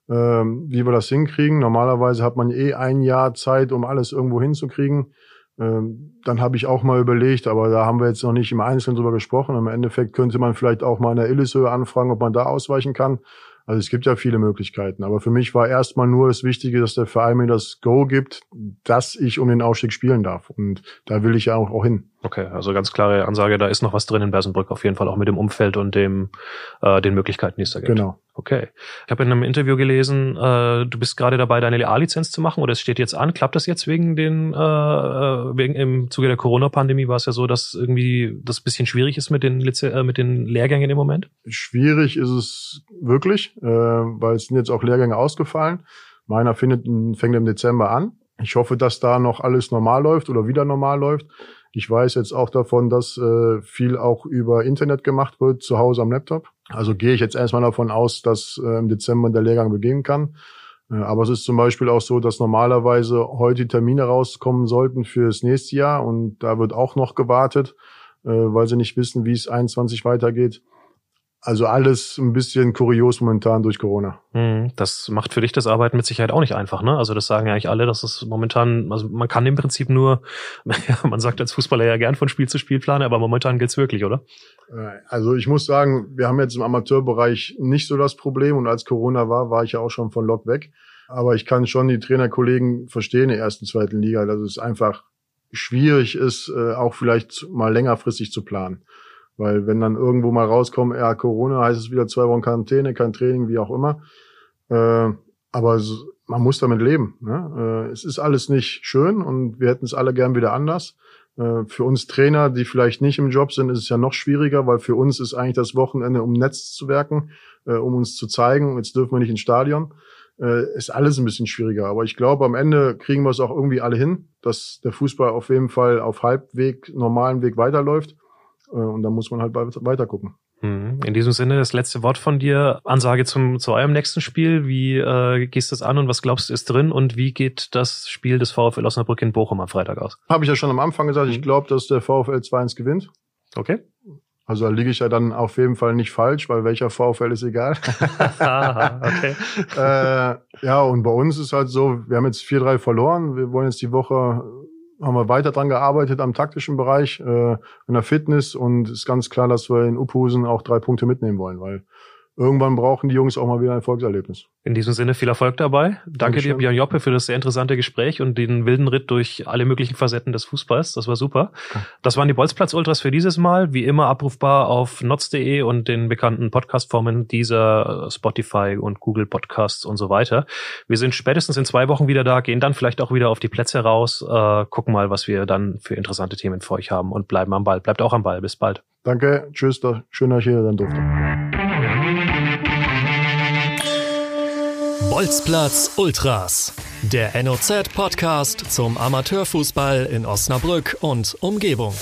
äh, wie wir das hinkriegen. Normalerweise hat man eh ein Jahr Zeit, um alles irgendwo hinzukriegen. Ähm, dann habe ich auch mal überlegt, aber da haben wir jetzt noch nicht im Einzelnen drüber gesprochen. Im Endeffekt könnte man vielleicht auch mal in der Illishöhe anfragen, ob man da ausweichen kann. Also es gibt ja viele Möglichkeiten. Aber für mich war erstmal nur das Wichtige, dass der Verein mir das Go gibt, dass ich um den Aufstieg spielen darf. Und da will ich ja auch, auch hin. Okay, also ganz klare Ansage, da ist noch was drin in Bersenbrück, auf jeden Fall auch mit dem Umfeld und dem äh, den Möglichkeiten, die es da gibt. Genau. Okay. Ich habe in einem Interview gelesen, äh, du bist gerade dabei, deine A-Lizenz zu machen oder es steht jetzt an. Klappt das jetzt wegen den, äh, äh wegen im Zuge der Corona-Pandemie war es ja so, dass irgendwie das bisschen schwierig ist mit den, Lize äh, mit den Lehrgängen im Moment? Schwierig ist es wirklich, äh, weil es sind jetzt auch Lehrgänge ausgefallen. Meiner findet, fängt im Dezember an. Ich hoffe, dass da noch alles normal läuft oder wieder normal läuft. Ich weiß jetzt auch davon, dass äh, viel auch über Internet gemacht wird, zu Hause am Laptop. Also gehe ich jetzt erstmal davon aus, dass äh, im Dezember der Lehrgang beginnen kann. Äh, aber es ist zum Beispiel auch so, dass normalerweise heute Termine rauskommen sollten fürs nächste Jahr und da wird auch noch gewartet, äh, weil sie nicht wissen, wie es 21 weitergeht. Also alles ein bisschen kurios momentan durch Corona. Hm, das macht für dich das Arbeiten mit Sicherheit auch nicht einfach, ne? Also das sagen ja eigentlich alle, dass es momentan, also man kann im Prinzip nur, ja, man sagt als Fußballer ja gern von Spiel zu Spiel planen, aber momentan geht's wirklich, oder? Äh, also ich muss sagen, wir haben jetzt im Amateurbereich nicht so das Problem und als Corona war, war ich ja auch schon von Lok weg. Aber ich kann schon die Trainerkollegen verstehen in der ersten, zweiten Liga, dass es einfach schwierig ist, äh, auch vielleicht mal längerfristig zu planen. Weil wenn dann irgendwo mal rauskommt, ja, Corona heißt es wieder zwei Wochen Quarantäne, kein Training, wie auch immer. Äh, aber man muss damit leben. Ne? Äh, es ist alles nicht schön und wir hätten es alle gern wieder anders. Äh, für uns Trainer, die vielleicht nicht im Job sind, ist es ja noch schwieriger, weil für uns ist eigentlich das Wochenende, um Netz zu werken, äh, um uns zu zeigen. Jetzt dürfen wir nicht ins Stadion. Äh, ist alles ein bisschen schwieriger. Aber ich glaube, am Ende kriegen wir es auch irgendwie alle hin, dass der Fußball auf jeden Fall auf Halbweg, normalen Weg weiterläuft. Äh, und da muss man halt weiter gucken. Mhm. In diesem Sinne das letzte Wort von dir. Ansage zum, zu eurem nächsten Spiel. Wie äh, gehst du das an und was glaubst du ist drin? Und wie geht das Spiel des VfL Osnabrück in Bochum am Freitag aus? Habe ich ja schon am Anfang gesagt. Ich mhm. glaube, dass der VfL 2-1 gewinnt. Okay. Also da liege ich ja dann auf jeden Fall nicht falsch, weil welcher VfL ist egal. okay. äh, ja, und bei uns ist halt so, wir haben jetzt 4-3 verloren. Wir wollen jetzt die Woche haben wir weiter dran gearbeitet am taktischen Bereich, äh, in der Fitness. Und ist ganz klar, dass wir in Uphusen auch drei Punkte mitnehmen wollen, weil irgendwann brauchen die Jungs auch mal wieder ein Erfolgserlebnis. In diesem Sinne viel Erfolg dabei. Danke Dankeschön. dir, Björn Joppe, für das sehr interessante Gespräch und den wilden Ritt durch alle möglichen Facetten des Fußballs. Das war super. Das waren die Bolzplatz-Ultras für dieses Mal. Wie immer abrufbar auf notz.de und den bekannten Podcastformen dieser Spotify und Google Podcasts und so weiter. Wir sind spätestens in zwei Wochen wieder da, gehen dann vielleicht auch wieder auf die Plätze raus, äh, gucken mal, was wir dann für interessante Themen für euch haben und bleiben am Ball. Bleibt auch am Ball. Bis bald. Danke. Tschüss. Schön, dass hier sein durfte. Bolzplatz Ultras, der NOZ-Podcast zum Amateurfußball in Osnabrück und Umgebung.